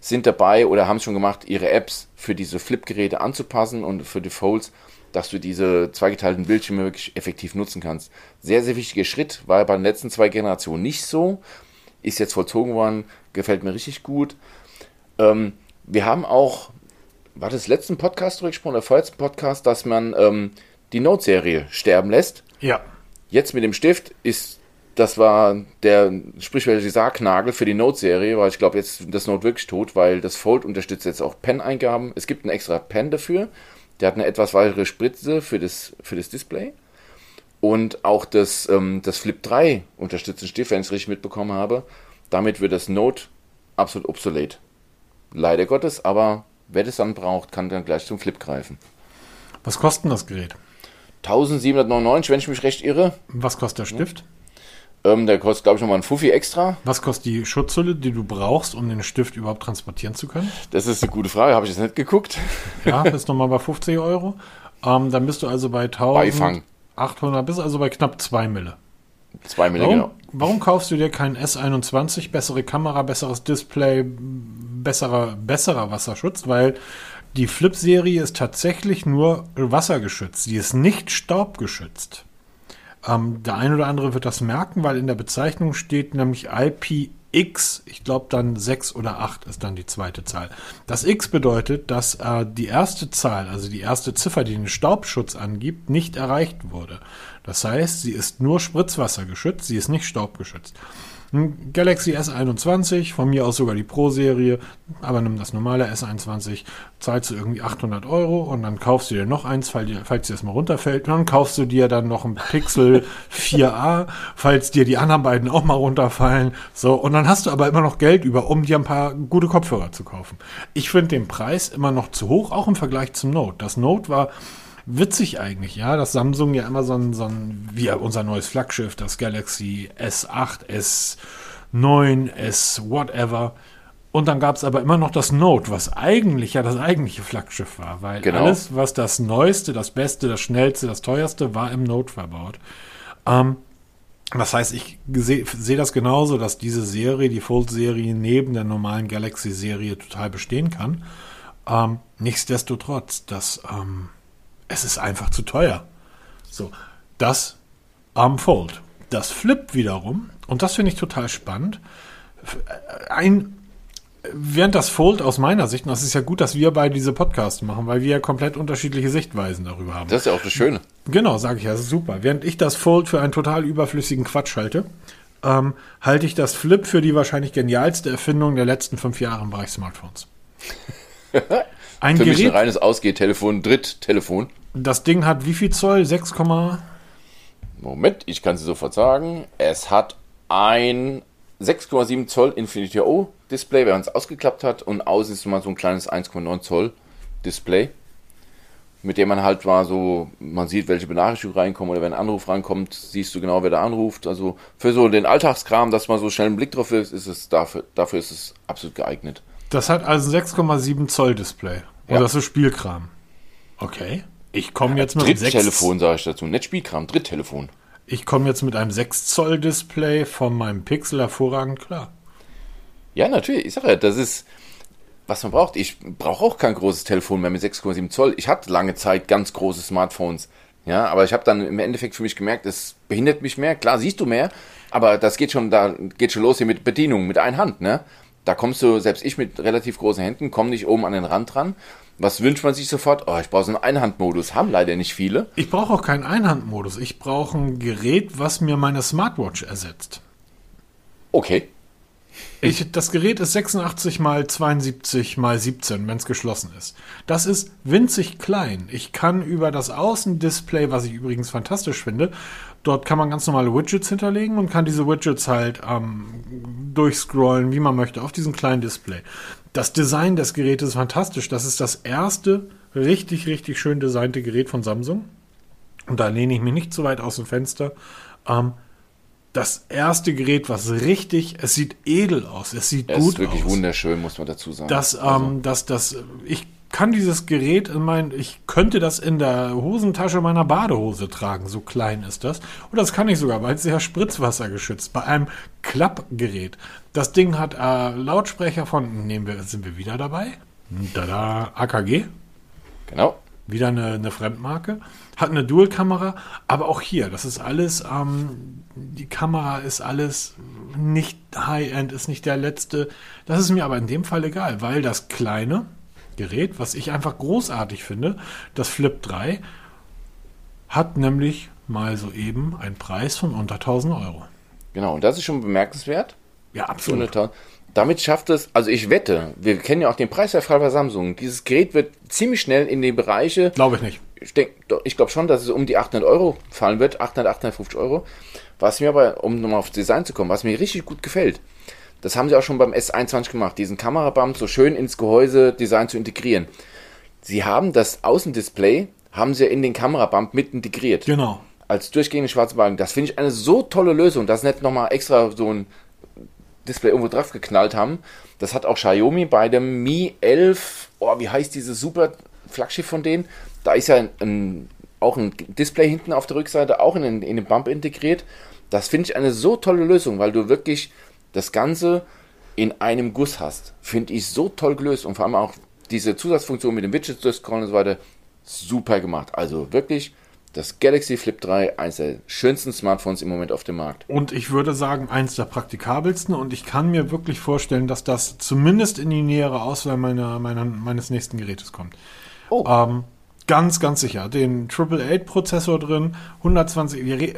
sind dabei oder haben es schon gemacht, ihre Apps für diese Flip-Geräte anzupassen und für die Folds, dass du diese zweigeteilten Bildschirme wirklich effektiv nutzen kannst. Sehr, sehr wichtiger Schritt, war bei den letzten zwei Generationen nicht so. Ist jetzt vollzogen worden, gefällt mir richtig gut. Ähm, wir haben auch, war das letzten Podcast drüber gesprochen, der vorletzten Podcast, dass man ähm, die Note-Serie sterben lässt.
Ja.
Jetzt mit dem Stift ist, das war der sprichwörtliche Sargnagel für die Note-Serie, weil ich glaube, jetzt ist das Note wirklich tot, weil das Fold unterstützt jetzt auch Pen-Eingaben. Es gibt einen extra Pen dafür. Der hat eine etwas weitere Spritze für das, für das Display. Und auch das, ähm, das Flip 3 unterstützt den Stift, wenn ich es richtig mitbekommen habe. Damit wird das Note absolut obsolet. Leider Gottes, aber wer das dann braucht, kann dann gleich zum Flip greifen.
Was kostet denn das Gerät?
1799, wenn ich mich recht irre.
Was kostet der Stift?
Ähm, der kostet, glaube ich, nochmal ein Fuffi extra.
Was kostet die Schutzhülle, die du brauchst, um den Stift überhaupt transportieren zu können?
Das ist eine gute Frage, habe ich jetzt nicht geguckt.
Ja, ist nochmal bei 50 Euro. Ähm, dann bist du also bei
Beifang.
1800, bist also bei knapp 2 Mille.
Zwei Mille,
Warum,
genau.
warum kaufst du dir keinen S21? Bessere Kamera, besseres Display, besserer, besserer Wasserschutz, weil die Flip-Serie ist tatsächlich nur wassergeschützt. Sie ist nicht staubgeschützt. Ähm, der ein oder andere wird das merken, weil in der Bezeichnung steht nämlich IPX. Ich glaube dann 6 oder 8 ist dann die zweite Zahl. Das X bedeutet, dass äh, die erste Zahl, also die erste Ziffer, die den Staubschutz angibt, nicht erreicht wurde. Das heißt, sie ist nur Spritzwasser geschützt, sie ist nicht staubgeschützt. Ein Galaxy S21, von mir aus sogar die Pro-Serie, aber nimm das normale S21, zahlst du irgendwie 800 Euro und dann kaufst du dir noch eins, falls dir, falls dir das mal runterfällt. Und dann kaufst du dir dann noch ein Pixel 4a, falls dir die anderen beiden auch mal runterfallen. So, und dann hast du aber immer noch Geld über, um dir ein paar gute Kopfhörer zu kaufen. Ich finde den Preis immer noch zu hoch, auch im Vergleich zum Note. Das Note war witzig eigentlich, ja, dass Samsung ja immer so ein, so ein wie unser neues Flaggschiff, das Galaxy S8, S9, S whatever. Und dann gab es aber immer noch das Note, was eigentlich ja das eigentliche Flaggschiff war, weil
Genau.
alles, was das Neueste, das Beste, das Schnellste, das Teuerste, war im Note verbaut. Ähm, das heißt, ich sehe seh das genauso, dass diese Serie, die Fold-Serie, neben der normalen Galaxy-Serie total bestehen kann. Ähm, nichtsdestotrotz, das, ähm, es ist einfach zu teuer. So, das am Fold. Das Flip wiederum, und das finde ich total spannend, ein, während das Fold aus meiner Sicht, und das ist ja gut, dass wir beide diese Podcasts machen, weil wir ja komplett unterschiedliche Sichtweisen darüber haben.
Das ist ja auch das Schöne.
Genau, sage ich ja, das ist super. Während ich das Fold für einen total überflüssigen Quatsch halte, ähm, halte ich das Flip für die wahrscheinlich genialste Erfindung der letzten fünf Jahre im Bereich Smartphones. Ein
Für mich ein
Gerät,
reines Ausgehtelefon, Dritttelefon.
das Ding hat wie viel Zoll? 6,
Moment, ich kann sie sofort sagen. Es hat ein 6,7 Zoll Infinity O Display, wenn man es ausgeklappt hat und außen ist mal so ein kleines 1,9 Zoll Display, mit dem man halt mal so, man sieht, welche Benachrichtigung reinkommt oder wenn ein Anruf reinkommt, siehst du genau, wer da anruft. Also für so den Alltagskram, dass man so schnell einen Blick drauf ist, ist es dafür, dafür ist es absolut geeignet.
Das hat also ein 6,7 Zoll Display. Und
Ja.
das ist Spielkram. Okay. Ich komme jetzt mit einem 6
Dritttelefon sage ich dazu, nicht Spielkram, Dritttelefon.
Ich komme jetzt mit einem 6 Zoll Display von meinem Pixel hervorragend klar.
Ja, natürlich. Ich sage ja, das ist, was man braucht. Ich brauche auch kein großes Telefon mehr mit 6,7 Zoll. Ich hatte lange Zeit ganz große Smartphones. Ja, aber ich habe dann im Endeffekt für mich gemerkt, es behindert mich mehr. Klar, siehst du mehr, aber das geht schon, da geht schon los hier mit Bedienung, mit einer Hand, ne? Da kommst du, selbst ich mit relativ großen Händen, komme nicht oben an den Rand ran. Was wünscht man sich sofort? Oh, ich brauche so einen Einhandmodus. Haben leider nicht viele.
Ich brauche auch keinen Einhandmodus. Ich brauche ein Gerät, was mir meine Smartwatch ersetzt.
Okay.
Ich, das Gerät ist 86 mal 72 mal 17, wenn es geschlossen ist. Das ist winzig klein. Ich kann über das Außendisplay, was ich übrigens fantastisch finde, dort kann man ganz normale Widgets hinterlegen und kann diese Widgets halt ähm, durchscrollen, wie man möchte, auf diesem kleinen Display. Das Design des Gerätes ist fantastisch. Das ist das erste richtig, richtig schön designte Gerät von Samsung. Und da lehne ich mich nicht zu weit aus dem Fenster. Ähm, das erste Gerät, was richtig, es sieht edel aus, es sieht
Es
gut
ist wirklich
aus.
wunderschön, muss man dazu sagen.
Das, ähm, das, das, ich kann dieses Gerät in mein, ich könnte das in der Hosentasche meiner Badehose tragen, so klein ist das. Und das kann ich sogar, weil es ist ja spritzwassergeschützt, bei einem Klappgerät. Das Ding hat äh, Lautsprecher von, nehmen wir, sind wir wieder dabei? Da, AKG,
genau.
wieder eine, eine Fremdmarke. Hat eine Dual-Kamera, aber auch hier, das ist alles, ähm, die Kamera ist alles nicht High-End, ist nicht der letzte. Das ist mir aber in dem Fall egal, weil das kleine Gerät, was ich einfach großartig finde, das Flip 3, hat nämlich mal soeben einen Preis von unter 1000 Euro.
Genau, und das ist schon bemerkenswert.
Ja, absolut.
100.000. Damit schafft es, also ich wette, wir kennen ja auch den Preisverfall bei Samsung. Dieses Gerät wird ziemlich schnell in die Bereiche,
Glaube ich nicht.
ich denke, ich glaube schon, dass es um die 800 Euro fallen wird, 800, 850 Euro. Was mir aber, um nochmal aufs Design zu kommen, was mir richtig gut gefällt, das haben sie auch schon beim S21 gemacht, diesen Kamerabump so schön ins Gehäuse Design zu integrieren. Sie haben das Außendisplay, haben sie in den Kamerabump mit integriert
Genau.
als durchgehende schwarze Balken. Das finde ich eine so tolle Lösung, dass sie nicht nochmal extra so ein Display irgendwo drauf geknallt haben. Das hat auch Xiaomi bei dem Mi 11, oh, wie heißt dieses super Flaggschiff von denen? Da ist ja ein, ein, auch ein Display hinten auf der Rückseite, auch in in den Bump integriert. Das finde ich eine so tolle Lösung, weil du wirklich das Ganze in einem Guss hast. Finde ich so toll gelöst und vor allem auch diese Zusatzfunktion mit den Widgets durchscrollen und so weiter, super gemacht. Also wirklich das Galaxy Flip 3, eines der schönsten Smartphones im Moment auf dem Markt.
Und ich würde sagen, eins der praktikabelsten. Und ich kann mir wirklich vorstellen, dass das zumindest in die nähere Auswahl meiner, meiner, meines nächsten Gerätes kommt.
Oh.
Ähm, ganz, ganz sicher. Den Triple 8 Prozessor drin, 120. Wir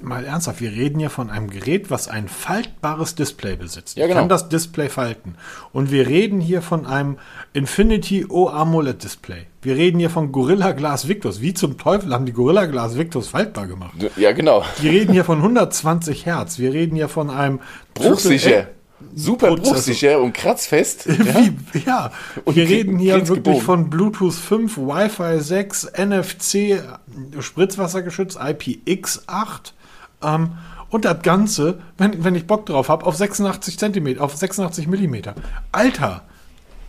mal ernsthaft, wir reden hier von einem Gerät, was ein faltbares Display besitzt.
Ja, genau.
kann das Display falten. Und wir reden hier von einem Infinity O AMOLED Display. Wir reden hier von Gorilla Glass Victus. Wie zum Teufel haben die Gorilla Glass Victus faltbar gemacht?
Ja, genau.
Wir reden hier von 120 Hertz. Wir reden hier von einem
Bruchsicher. Super
Prozessor.
bruchsicher und kratzfest. Ja?
Wie, ja,
Und
wir reden hier wirklich von Bluetooth 5, Wi-Fi 6, NFC, Spritzwassergeschützt, IPX8 ähm, und das Ganze, wenn, wenn ich Bock drauf habe, auf 86 Zentimeter, auf 86 Millimeter. Alter,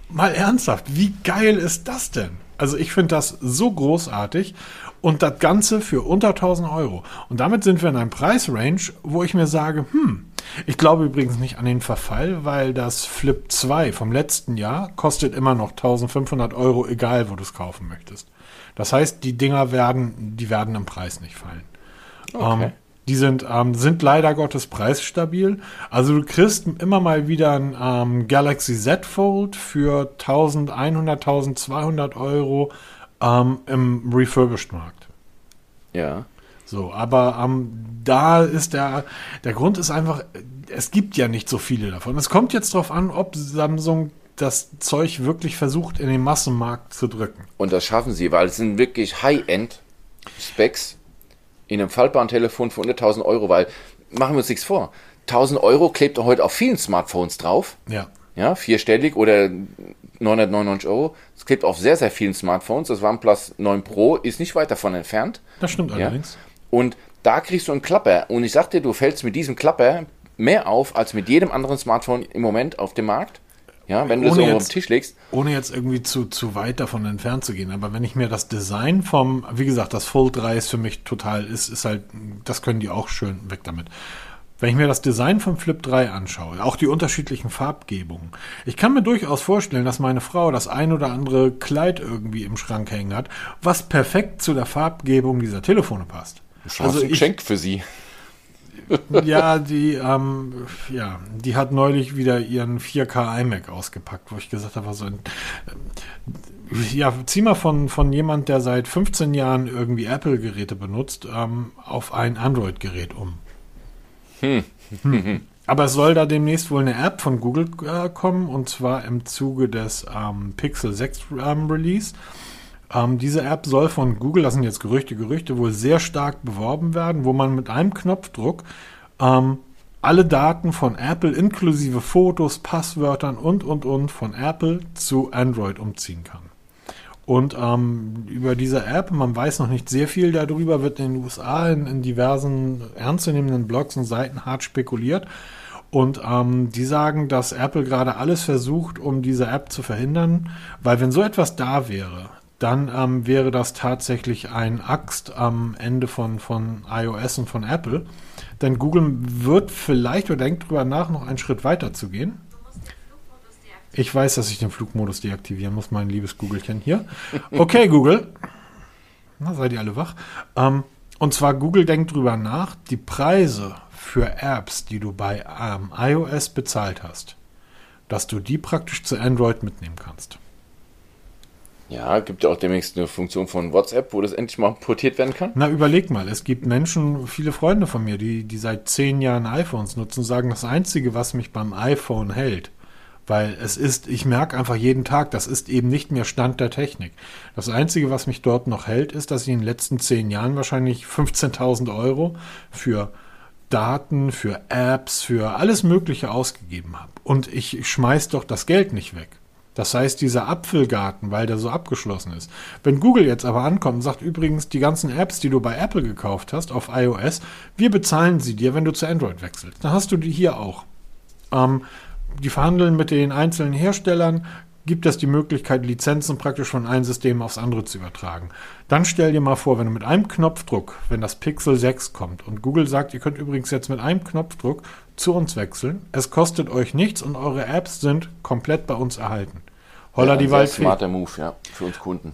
mal ernsthaft, wie geil ist das denn? Also ich finde das so großartig und das Ganze für unter 1000 Euro. Und damit sind wir in einem Preisrange, wo ich mir sage, hm, ich glaube übrigens nicht an den Verfall, weil das Flip 2 vom letzten Jahr kostet immer noch 1500 Euro, egal wo du es kaufen möchtest. Das heißt, die Dinger werden, die werden im Preis nicht fallen.
Okay.
Ähm, die sind, ähm, sind leider Gottes preisstabil. Also du kriegst immer mal wieder ein ähm, Galaxy Z Fold für 1100, 1200 Euro ähm, im Refurbished-Markt.
ja.
So, aber ähm, da ist der, der Grund ist einfach, es gibt ja nicht so viele davon. Es kommt jetzt darauf an, ob Samsung das Zeug wirklich versucht, in den Massenmarkt zu drücken.
Und das schaffen sie, weil es sind wirklich High-End-Specs in einem faltbaren Telefon für 100.000 Euro, weil, machen wir uns nichts vor, 1000 Euro klebt heute auf vielen Smartphones drauf.
Ja.
Ja, vierstellig oder 999 Euro. Es klebt auf sehr, sehr vielen Smartphones. Das OnePlus 9 Pro ist nicht weit davon entfernt.
Das stimmt
Ja.
allerdings.
Und da kriegst du einen Klapper. Und ich sag dir, du fällst mit diesem Klapper mehr auf als mit jedem anderen Smartphone im Moment auf dem Markt. Ja, wenn du es
Ohne
irgendwo auf
jetzt-
den Tisch legst.
Ohne jetzt irgendwie zu, zu weit davon entfernt zu gehen, aber wenn ich mir das Design vom, wie gesagt, das Fold 3 ist für mich total, ist, ist halt, das können die auch schön weg damit. Wenn ich mir das Design vom Flip 3 anschaue, auch die unterschiedlichen Farbgebungen, ich kann mir durchaus vorstellen, dass meine Frau das ein oder andere Kleid irgendwie im Schrank hängen hat, was perfekt zu der Farbgebung dieser Telefone passt.
Also ein Geschenk für sie.
Ja, die, ähm, ja, die hat neulich wieder ihren 4K iMac ausgepackt, wo ich gesagt habe, so ein, äh, ja, zieh mal von, von jemand, der seit 15 Jahren irgendwie Apple-Geräte benutzt, ähm, auf ein Android-Gerät um. Hm. Aber es soll da demnächst wohl eine App von Google äh, kommen, und zwar im Zuge des ähm, Pixel 6 ähm, Release. Ähm, diese App soll von Google, das sind jetzt Gerüchte, Gerüchte, wohl sehr stark beworben werden, wo man mit einem Knopfdruck ähm, alle Daten von Apple inklusive Fotos, Passwörtern und, und, und von Apple zu Android umziehen kann. Und ähm, über diese App, man weiß noch nicht sehr viel darüber, wird in den USA in, in diversen ernstzunehmenden Blogs und Seiten hart spekuliert. Und ähm, die sagen, dass Apple gerade alles versucht, um diese App zu verhindern, weil wenn so etwas da wäre, dann ähm, wäre das tatsächlich ein Axt am Ende von, von iOS und von Apple. Denn Google wird vielleicht oder denkt drüber nach, noch einen Schritt weiter zu gehen. Ich weiß, dass ich den Flugmodus deaktivieren muss, mein liebes Googelchen hier. Okay, Google. Na, seid ihr alle wach? Ähm, und zwar, Google denkt drüber nach, die Preise für Apps, die du bei ähm, iOS bezahlt hast, dass du die praktisch zu Android mitnehmen kannst.
Ja, gibt ja auch demnächst eine Funktion von WhatsApp, wo das endlich mal portiert werden kann.
Na, überleg mal, es gibt Menschen, viele Freunde von mir, die, die seit zehn Jahren iPhones nutzen, sagen, das Einzige, was mich beim iPhone hält, weil es ist, ich merke einfach jeden Tag, das ist eben nicht mehr Stand der Technik. Das Einzige, was mich dort noch hält, ist, dass ich in den letzten zehn Jahren wahrscheinlich 15.000 Euro für Daten, für Apps, für alles Mögliche ausgegeben habe. Und ich schmeiß doch das Geld nicht weg. Das heißt, dieser Apfelgarten, weil der so abgeschlossen ist. Wenn Google jetzt aber ankommt und sagt, übrigens, die ganzen Apps, die du bei Apple gekauft hast, auf iOS, wir bezahlen sie dir, wenn du zu Android wechselst. Dann hast du die hier auch. Ähm, die verhandeln mit den einzelnen Herstellern, gibt es die Möglichkeit, Lizenzen praktisch von einem System aufs andere zu übertragen. Dann stell dir mal vor, wenn du mit einem Knopfdruck, wenn das Pixel 6 kommt und Google sagt, ihr könnt übrigens jetzt mit einem Knopfdruck zu uns wechseln, es kostet euch nichts und eure Apps sind komplett bei uns erhalten. Holla
ja,
die Waldfee.
smarter Move, ja, für uns Kunden.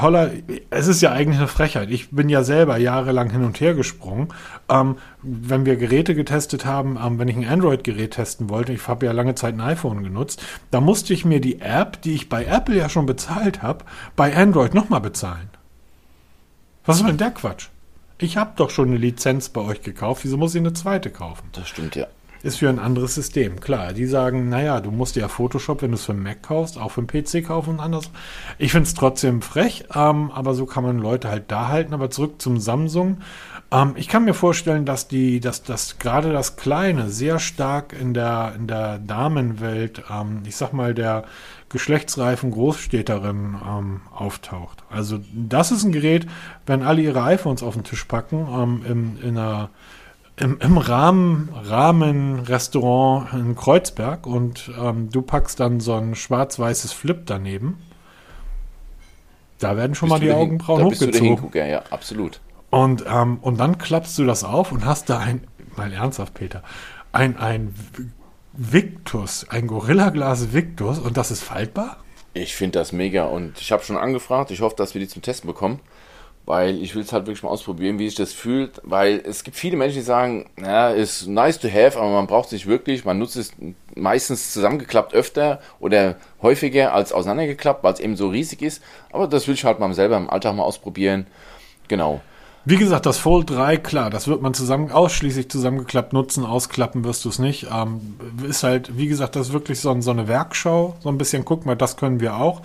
Holla, es ist ja eigentlich eine Frechheit. Ich bin ja selber jahrelang hin und her gesprungen. Ähm, wenn wir Geräte getestet haben, ähm, wenn ich ein Android-Gerät testen wollte, ich habe ja lange Zeit ein iPhone genutzt, da musste ich mir die App, die ich bei Apple ja schon bezahlt habe, bei Android nochmal bezahlen. Was soll denn der Quatsch? Ich habe doch schon eine Lizenz bei euch gekauft, wieso muss ich eine zweite kaufen?
Das stimmt, ja.
Ist für ein anderes System, klar. Die sagen, naja, du musst ja Photoshop, wenn du es für Mac kaufst, auch für PC kaufen und anders. Ich finde es trotzdem frech, ähm, aber so kann man Leute halt da halten. Aber zurück zum Samsung. Ähm, ich kann mir vorstellen, dass die, dass das gerade das Kleine sehr stark in der, in der Damenwelt, ähm, ich sag mal, der geschlechtsreifen Großstädterin ähm, auftaucht. Also das ist ein Gerät, wenn alle ihre iPhones auf den Tisch packen, ähm, in, in einer im, im Rahmen, Rahmenrestaurant in Kreuzberg und ähm, du packst dann so ein schwarz-weißes Flip daneben. Da werden schon
Bist
mal die Augenbrauen
Da bist du der
hochgezogen.
Hingucker, ja, absolut.
Und, ähm, und dann klappst du das auf und hast da ein, mal ernsthaft, Peter, ein, ein Victus, ein Gorillaglas Victus und das ist faltbar?
Ich finde das mega und ich habe schon angefragt. Ich hoffe, dass wir die zum Testen bekommen, weil ich will es halt wirklich mal ausprobieren, wie sich das fühlt. Weil es gibt viele Menschen, die sagen, ja, ist nice to have, aber man braucht es nicht wirklich. Man nutzt es meistens zusammengeklappt öfter oder häufiger als auseinandergeklappt, weil es eben so riesig ist. Aber das will ich halt mal selber im Alltag mal ausprobieren. Genau.
Wie gesagt, das Fold 3, klar, das wird man zusammen, ausschließlich zusammengeklappt nutzen, ausklappen wirst du es nicht. Ähm, ist halt, wie gesagt, das ist wirklich so, so eine Werkschau, so ein bisschen, guck mal, das können wir auch.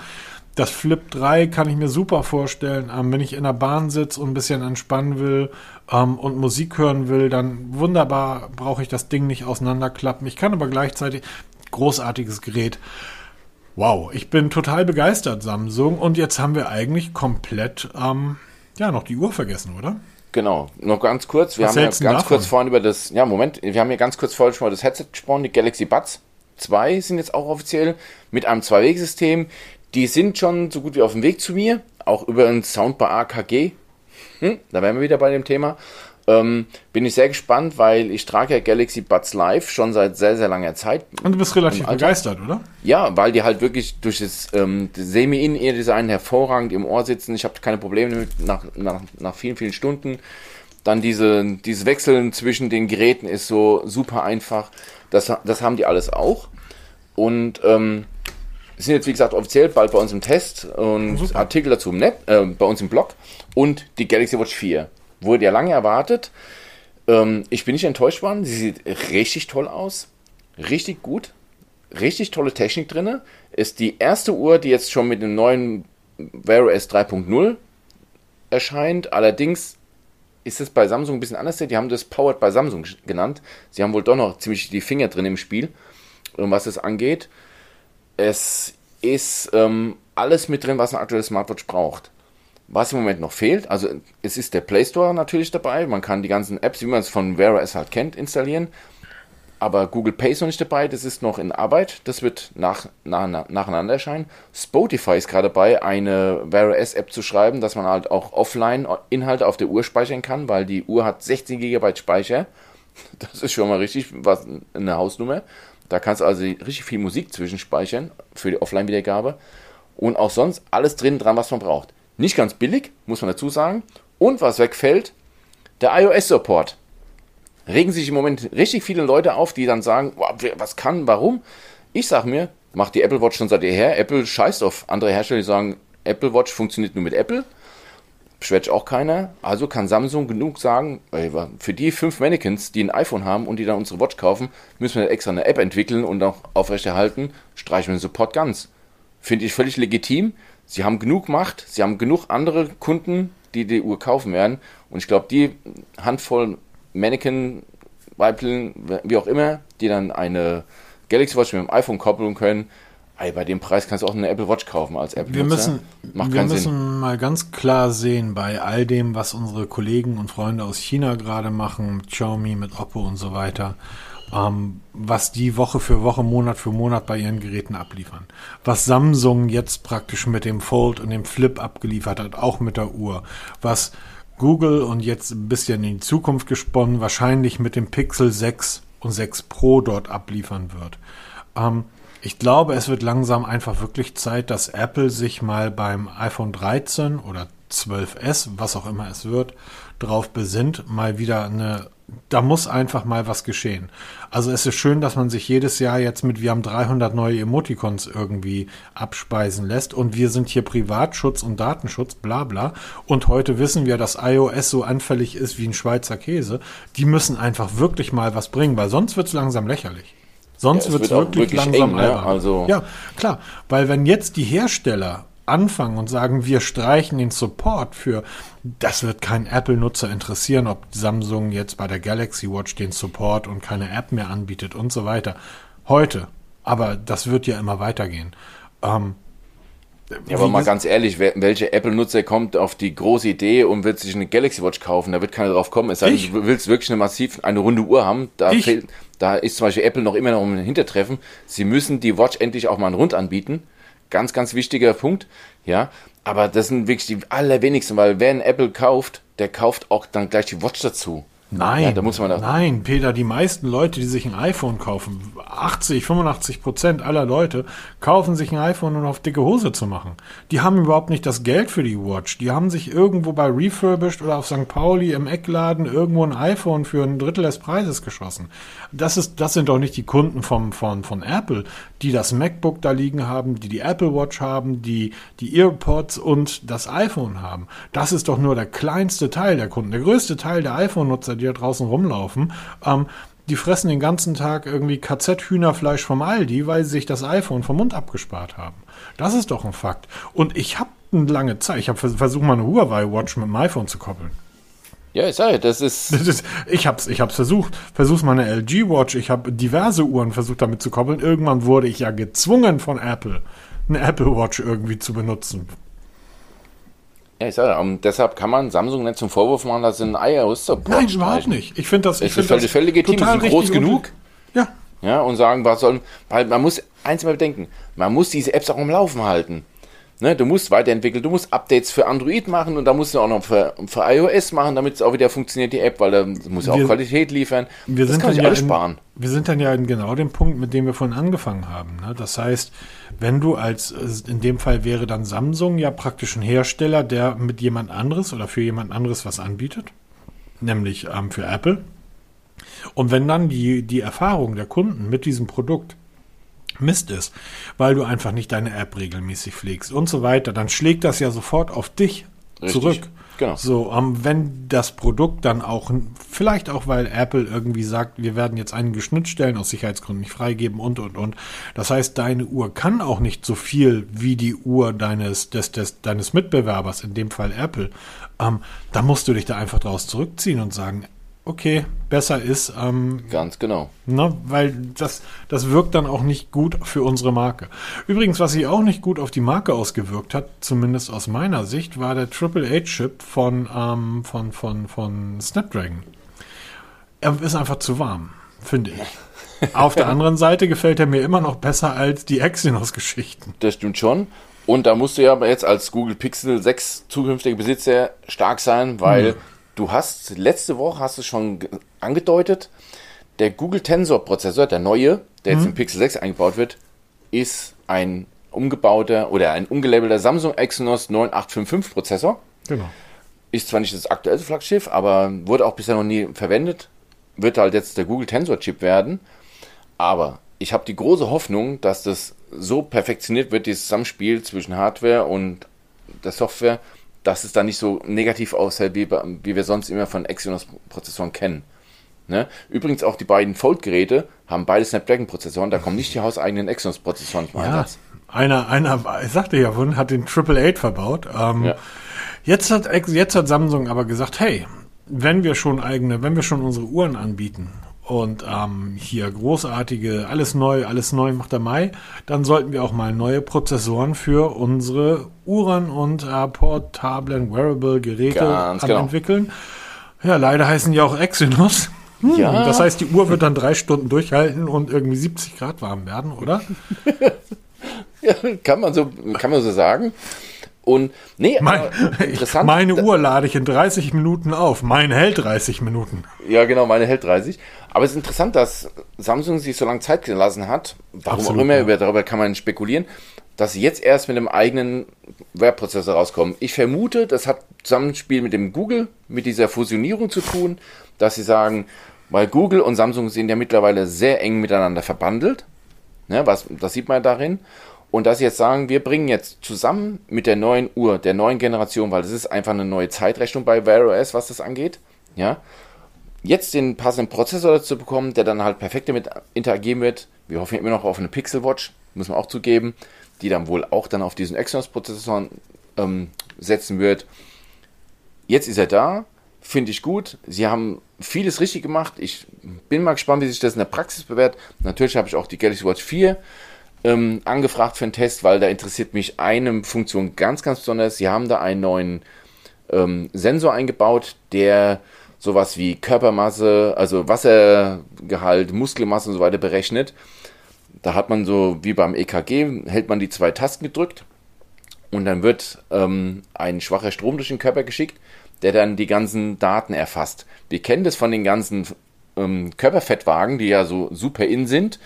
Das Flip 3 kann ich mir super vorstellen. Ähm, wenn ich in der Bahn sitze und ein bisschen entspannen will ähm, und Musik hören will, dann wunderbar brauche ich das Ding nicht auseinanderklappen. Ich kann aber gleichzeitig großartiges Gerät. Wow, ich bin total begeistert, Samsung. Und jetzt haben wir eigentlich komplett, ähm, ja, noch die Uhr vergessen, oder?
Genau, noch ganz kurz. Wir Was haben ja ganz davon? kurz vorhin über das, ja, Moment, wir haben ja ganz kurz vorhin schon mal das Headset gesprochen, die Galaxy Buds 2 sind jetzt auch offiziell mit einem Zwei-Weg-System. Die sind schon so gut wie auf dem Weg zu mir, auch über ein Soundbar AKG. Hm, da wären wir wieder bei dem Thema. Ähm, bin ich sehr gespannt, weil ich trage ja Galaxy Buds Live schon seit sehr, sehr langer Zeit.
Und du bist relativ begeistert, oder?
Ja, weil die halt wirklich durch das, ähm, Semi-In-Ear-Design hervorragend im Ohr sitzen. Ich habe keine Probleme damit nach, nach, nach vielen, vielen Stunden. Dann diese, dieses Wechseln zwischen den Geräten ist so super einfach. Das, das haben die alles auch. Und ähm, sind jetzt, wie gesagt, offiziell bald bei uns im Test und super. Artikel dazu im Net, äh, bei uns im Blog. Und die Galaxy Watch 4 wurde ja lange erwartet. Ähm, ich bin nicht enttäuscht worden. Sie sieht richtig toll aus. Richtig gut. Richtig tolle Technik drin. Ist die erste Uhr, die jetzt schon mit dem neuen Wear OS 3.0 erscheint. Allerdings ist es bei Samsung ein bisschen anders. Die haben das Powered bei Samsung genannt. Sie haben wohl doch noch ziemlich die Finger drin im Spiel, was es angeht. Es ist ähm, alles mit drin, was ein aktuelles Smartwatch braucht. Was im Moment noch fehlt, also es ist der Play Store natürlich dabei. Man kann die ganzen Apps, wie man es von Wear OS halt kennt, installieren. Aber Google Pay ist noch nicht dabei, das ist noch in Arbeit. Das wird nach, nach, nacheinander erscheinen. Spotify ist gerade dabei, eine Wear OS App zu schreiben, dass man halt auch offline Inhalte auf der Uhr speichern kann, weil die Uhr hat 16 GB Speicher. Das ist schon mal richtig was, eine Hausnummer. Da kannst du also richtig viel Musik zwischenspeichern für die Offline-Wiedergabe. Und auch sonst alles drin dran, was man braucht. Nicht ganz billig, muss man dazu sagen. Und was wegfällt, der iOS-Support. Regen sich im Moment richtig viele Leute auf, die dann sagen, was kann, warum? Ich sag mir, macht die Apple Watch schon seit jeher. Apple scheißt auf andere Hersteller, die sagen, Apple Watch funktioniert nur mit Apple. Beschwert auch keiner. Also kann Samsung genug sagen, für die fünf Mannequins, die ein iPhone haben und die dann unsere Watch kaufen, müssen wir extra eine App entwickeln und auch aufrechterhalten, streichen wir den Support ganz. Finde ich völlig legitim. Sie haben genug Macht, sie haben genug andere Kunden, die die Uhr kaufen werden. Und ich glaube, die Handvoll Mannequin, Weibeln, wie auch immer, die dann eine Galaxy Watch mit dem iPhone koppeln können, ey, bei dem Preis kannst du auch eine Apple Watch kaufen als Apple.
Wir müssen, Macht wir müssen Sinn. mal ganz klar sehen, bei all dem, was unsere Kollegen und Freunde aus China gerade machen, Xiaomi mit Oppo und so weiter, ähm, was die Woche für Woche, Monat für Monat bei ihren Geräten abliefern. Was Samsung jetzt praktisch mit dem Fold und dem Flip abgeliefert hat, auch mit der Uhr. Was Google und jetzt ein bisschen in die Zukunft gesponnen, wahrscheinlich mit dem Pixel 6 und 6 Pro dort abliefern wird. Ähm, ich glaube, es wird langsam einfach wirklich Zeit, dass Apple sich mal beim iPhone 13 oder 12S, was auch immer es wird, darauf besinnt, mal wieder eine da muss einfach mal was geschehen. Also es ist schön, dass man sich jedes Jahr jetzt mit, wir haben 300 neue Emoticons irgendwie abspeisen lässt und wir sind hier Privatschutz und Datenschutz, bla bla. Und heute wissen wir, dass iOS so anfällig ist wie ein Schweizer Käse. Die müssen einfach wirklich mal was bringen, weil sonst wird es langsam lächerlich. Sonst ja, wird es wirklich, langsam eng, ne? also Ja, klar, weil wenn jetzt die Hersteller anfangen und sagen, wir streichen den Support für, das wird kein Apple-Nutzer interessieren, ob Samsung jetzt bei der Galaxy Watch den Support und keine App mehr anbietet und so weiter. Heute. Aber das wird ja immer weitergehen. Ähm,
ja, aber mal ganz ehrlich, welcher Apple-Nutzer kommt auf die große Idee und wird sich eine Galaxy Watch kaufen? Da wird keiner drauf kommen. Es sei denn, du willst wirklich eine massiv, eine runde Uhr haben. Da, fehlt, da ist zum Beispiel Apple noch immer noch im Hintertreffen. Sie müssen die Watch endlich auch mal einen Rund anbieten. Ganz, ganz wichtiger Punkt. Ja, aber das sind wirklich die allerwenigsten, weil wer ein Apple kauft, der kauft auch dann gleich die Watch dazu.
Nein, ja, da muss man nein, Peter, die meisten Leute, die sich ein iPhone kaufen, 80, 85 Prozent aller Leute kaufen sich ein iPhone, um auf dicke Hose zu machen. Die haben überhaupt nicht das Geld für die Watch. Die haben sich irgendwo bei Refurbished oder auf St. Pauli im Eckladen irgendwo ein iPhone für ein Drittel des Preises geschossen. Das ist, das sind doch nicht die Kunden vom, von, von Apple, die das MacBook da liegen haben, die die Apple Watch haben, die die EarPods und das iPhone haben. Das ist doch nur der kleinste Teil der Kunden. Der größte Teil der iPhone-Nutzer, die da draußen rumlaufen, ähm, die fressen den ganzen Tag irgendwie KZ-Hühnerfleisch vom Aldi, weil sie sich das iPhone vom Mund abgespart haben. Das ist doch ein Fakt. Und ich habe eine lange Zeit, ich habe versucht, mal eine Huawei Watch mit dem iPhone zu koppeln.
Ja, ich sage, das ist.
Das ist ich habe es ich hab's versucht. Versuch's mal eine LG Watch. Ich habe diverse Uhren versucht damit zu koppeln. Irgendwann wurde ich ja gezwungen von Apple, eine Apple Watch irgendwie zu benutzen.
Ja, ich sage, und deshalb kann man Samsung nicht zum Vorwurf machen, dass sie ein iOS Support
Nein, überhaupt nicht. Ich finde das, ich
Es
find
ist völlig, legitim,
total
sind groß genug.
Ja,
Ja, und sagen, was soll, weil man muss eins mal bedenken, man muss diese Apps auch am Laufen halten. Ne, du musst weiterentwickeln, du musst Updates für Android machen und da musst du auch noch für, für iOS machen, damit es auch wieder funktioniert, die App, weil da muss ja auch
Wir-
Qualität liefern.
wir
das
sind
kann
dann ja
alles
in,
sparen.
Wir sind dann ja in genau dem Punkt, mit dem wir vorhin angefangen haben. Ne? Das heißt, wenn du als, äh, in dem Fall wäre dann Samsung ja praktisch ein Hersteller, der mit jemand anderes oder für jemand anderes was anbietet, nämlich ähm, für Apple. Und wenn dann die, die Erfahrung der Kunden mit diesem Produkt Mist ist, weil du einfach nicht deine App regelmäßig pflegst und so weiter, dann schlägt das ja sofort auf dich
Richtig,
zurück.
Genau.
So, ähm, wenn das Produkt dann auch, vielleicht auch, weil Apple irgendwie sagt, wir werden jetzt einige Schnittstellen aus Sicherheitsgründen nicht freigeben und, und, und. Das heißt, deine Uhr kann auch nicht so viel wie die Uhr deines, des, des, deines Mitbewerbers, in dem Fall Apple. Ähm, da musst du dich da einfach draus zurückziehen und sagen, okay, besser ist, ähm,
Ganz genau.
Ne, weil das, das wirkt dann auch nicht gut für unsere Marke. Übrigens, was sich auch nicht gut auf die Marke ausgewirkt hat, zumindest aus meiner Sicht, war der AAA-Chip von, ähm, von, von, von Snapdragon. Er ist einfach zu warm, finde ich. auf der anderen Seite gefällt er mir immer noch besser als die Exynos-Geschichten.
Das stimmt schon. Und da musst du ja aber jetzt als Google Pixel 6 zukünftige Besitzer stark sein, weil
Hm.
Du hast, letzte Woche hast du schon ge- angedeutet, der Google Tensor Prozessor, der neue, der jetzt im Pixel 6 eingebaut wird, ist ein umgebauter oder ein umgelabelter Samsung Exynos 9855 Prozessor.
Genau.
Ist zwar nicht das aktuelle Flaggschiff, aber wurde auch bisher noch nie verwendet. Wird halt jetzt der Google Tensor Chip werden. Aber ich habe die große Hoffnung, dass das so perfektioniert wird, dieses Zusammenspiel zwischen Hardware und der Software, dass es da nicht so negativ aussieht, wie, wie wir sonst immer von Exynos-Prozessoren kennen. Ne? Übrigens auch die beiden Fold-Geräte haben beide Snapdragon-Prozessoren, da kommen nicht die hauseigenen Exynos-Prozessoren zum
Ja,
Einsatz.
einer, einer, ich sagte ja vorhin, hat den Triple Eight verbaut. Ähm,
Ja.
jetzt, hat, jetzt hat Samsung aber gesagt, hey, wenn wir schon eigene, wenn wir schon unsere Uhren anbieten und ähm, hier großartige, alles neu, alles neu macht der Mai, dann sollten wir auch mal neue Prozessoren für unsere Uhren und äh, portablen Wearable-Geräte
genau.
entwickeln. Ja, leider heißen die auch Exynos. Hm,
Ja.
Das heißt, die Uhr wird dann drei Stunden durchhalten und irgendwie 70 Grad warm werden, oder?
Ja, kann man so, kann man so sagen. Und nee,
Mein,
interessant.
meine Uhr lade ich in 30 Minuten auf. Mein hält 30 Minuten.
Ja, genau, meine hält 30. Aber es ist interessant, dass Samsung sich so lange Zeit gelassen hat. Warum
Absolut,
auch immer,
ja.
über, darüber kann man spekulieren, dass sie jetzt erst mit einem eigenen Webprozessor rauskommen. Ich vermute, das hat Zusammenspiel mit dem Google, mit dieser Fusionierung zu tun, dass sie sagen, weil Google und Samsung sind ja mittlerweile sehr eng miteinander verbandelt. Ne, was, das sieht man darin. Und dass sie jetzt sagen, wir bringen jetzt zusammen mit der neuen Uhr, der neuen Generation, weil das ist einfach eine neue Zeitrechnung bei Wear OS, was das angeht, ja, jetzt den passenden Prozessor dazu bekommen, der dann halt perfekt damit interagieren wird. Wir hoffen immer noch auf eine Pixel Watch, muss man auch zugeben, die dann wohl auch dann auf diesen Exynos-Prozessor ähm, setzen wird. Jetzt ist er da, finde ich gut. Sie haben vieles richtig gemacht. Ich bin mal gespannt, wie sich das in der Praxis bewährt. Natürlich habe ich auch die Galaxy Watch 4 ähm, angefragt für einen Test, weil da interessiert mich eine Funktion ganz, ganz besonders. Sie haben da einen neuen ähm, Sensor eingebaut, der sowas wie Körpermasse, also Wassergehalt, Muskelmasse und so weiter berechnet. Da hat man so wie beim EKG, hält man die zwei Tasten gedrückt und dann wird ähm, ein schwacher Strom durch den Körper geschickt, der dann die ganzen Daten erfasst. Wir kennen das von den ganzen ähm, Körperfettwagen, die ja so super in sind,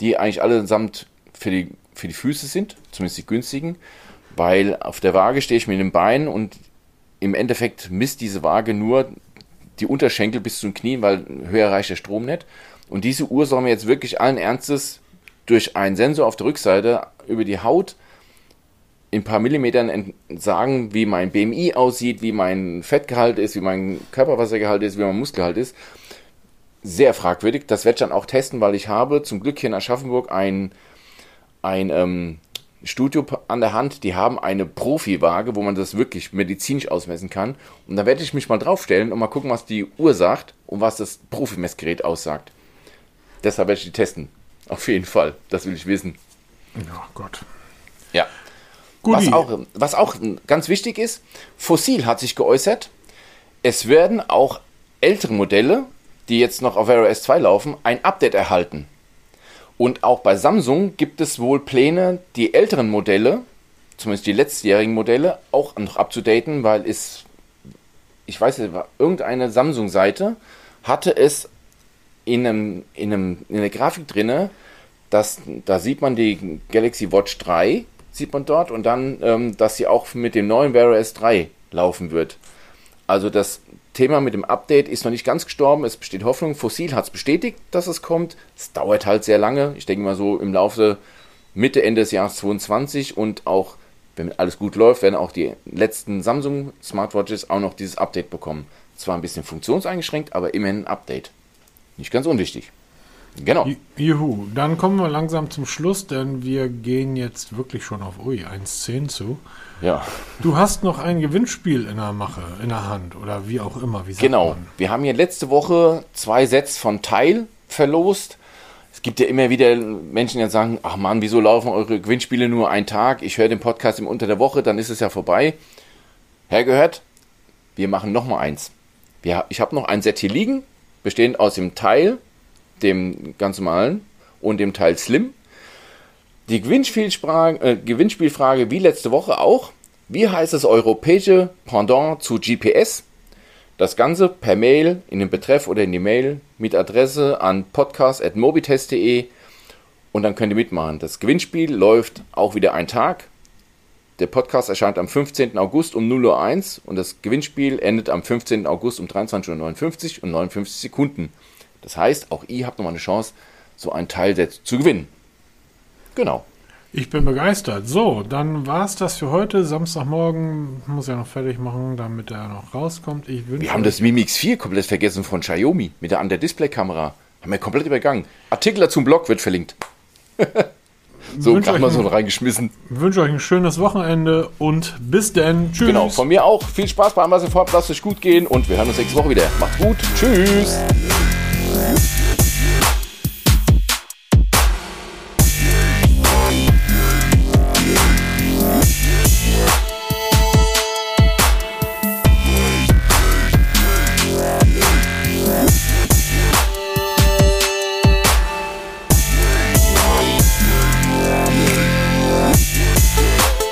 die eigentlich allesamt für die, für die Füße sind, zumindest die günstigen, weil auf der Waage stehe ich mit dem Bein und im Endeffekt misst diese Waage nur die Unterschenkel bis zum Knien, weil höher reicht der Strom nicht. Und diese Uhr soll mir jetzt wirklich allen Ernstes durch einen Sensor auf der Rückseite über die Haut in ein paar Millimetern sagen, wie mein BMI aussieht, wie mein Fettgehalt ist, wie mein Körperwassergehalt ist, wie mein Muskelgehalt ist. sehr fragwürdig. Das werde ich dann auch testen, weil ich habe zum Glück hier in Aschaffenburg ein, ein ähm, Studio an der Hand, die haben eine Profi-Waage, wo man das wirklich medizinisch ausmessen kann. Und da werde ich mich mal draufstellen und mal gucken, was die Uhr sagt und was das Profimessgerät aussagt. Deshalb werde ich die testen. Auf jeden Fall. Das will ich wissen.
Oh Gott.
Ja. Was auch, was auch ganz wichtig ist, Fossil hat sich geäußert, es werden auch ältere Modelle, die jetzt noch auf Wear OS 2 laufen, ein Update erhalten. Und auch bei Samsung gibt es wohl Pläne, die älteren Modelle, zumindest die letztjährigen Modelle, auch noch abzudaten, weil es, ich weiß nicht, irgendeine Samsung-Seite hatte es in, einem, in, einem, in der Grafik drinne, dass da sieht man die Galaxy Watch 3, sieht man dort, und dann, ähm, dass sie auch mit dem neuen Wear OS 3 laufen wird. Also das Thema mit dem Update ist noch nicht ganz gestorben. Es besteht Hoffnung. Fossil hat es bestätigt, dass es kommt. Es dauert halt sehr lange. Ich denke mal so im Laufe Mitte, Ende des Jahres 2022 und auch, wenn alles gut läuft, werden auch die letzten Samsung Smartwatches auch noch dieses Update bekommen. Zwar ein bisschen funktionseingeschränkt, aber immerhin ein Update. Nicht ganz unwichtig.
Genau. Juhu, dann kommen wir langsam zum Schluss, denn wir gehen jetzt wirklich schon auf Ui 1.10 zu.
Ja.
Du hast noch ein Gewinnspiel in der Mache, in der Hand oder wie auch immer. Wie
genau. Man? Wir haben ja letzte Woche zwei Sets von Teil verlost. Es gibt ja immer wieder Menschen, die sagen, ach man, wieso laufen eure Gewinnspiele nur einen Tag? Ich höre den Podcast im Unter der Woche, dann ist es ja vorbei. Hergehört, wir machen noch mal eins. Wir, ich habe noch ein Set hier liegen, bestehend aus dem Teil dem ganz normalen und dem Teil Slim. Die Gewinnspielfrage, äh, Gewinnspielfrage wie letzte Woche auch. Wie heißt das europäische Pendant zu GPS? Das Ganze per Mail in den Betreff oder in die Mail mit Adresse an podcast.mobitest.de und dann könnt ihr mitmachen. Das Gewinnspiel läuft auch wieder ein Tag. Der Podcast erscheint am 15. August um 0.01 Uhr und das Gewinnspiel endet am 15. August um 23.59 Uhr und 59 Sekunden. Das heißt, auch ihr habt nochmal eine Chance, so ein Teilset zu gewinnen. Genau.
Ich bin begeistert. So, dann war es das für heute. Samstagmorgen muss ja noch fertig machen, damit er noch rauskommt. Ich
wir haben das Mimix 4 komplett vergessen von Xiaomi mit der Under-Display-Kamera. Haben wir komplett übergangen. Artikel zum Blog wird verlinkt. so, gerade mal so reingeschmissen.
Ich wünsche euch ein schönes Wochenende und bis dann.
Tschüss. Genau, von mir auch. Viel Spaß bei Amazon Vorab. Lasst euch gut gehen und wir hören uns nächste Woche wieder. Macht's gut. Tschüss. Música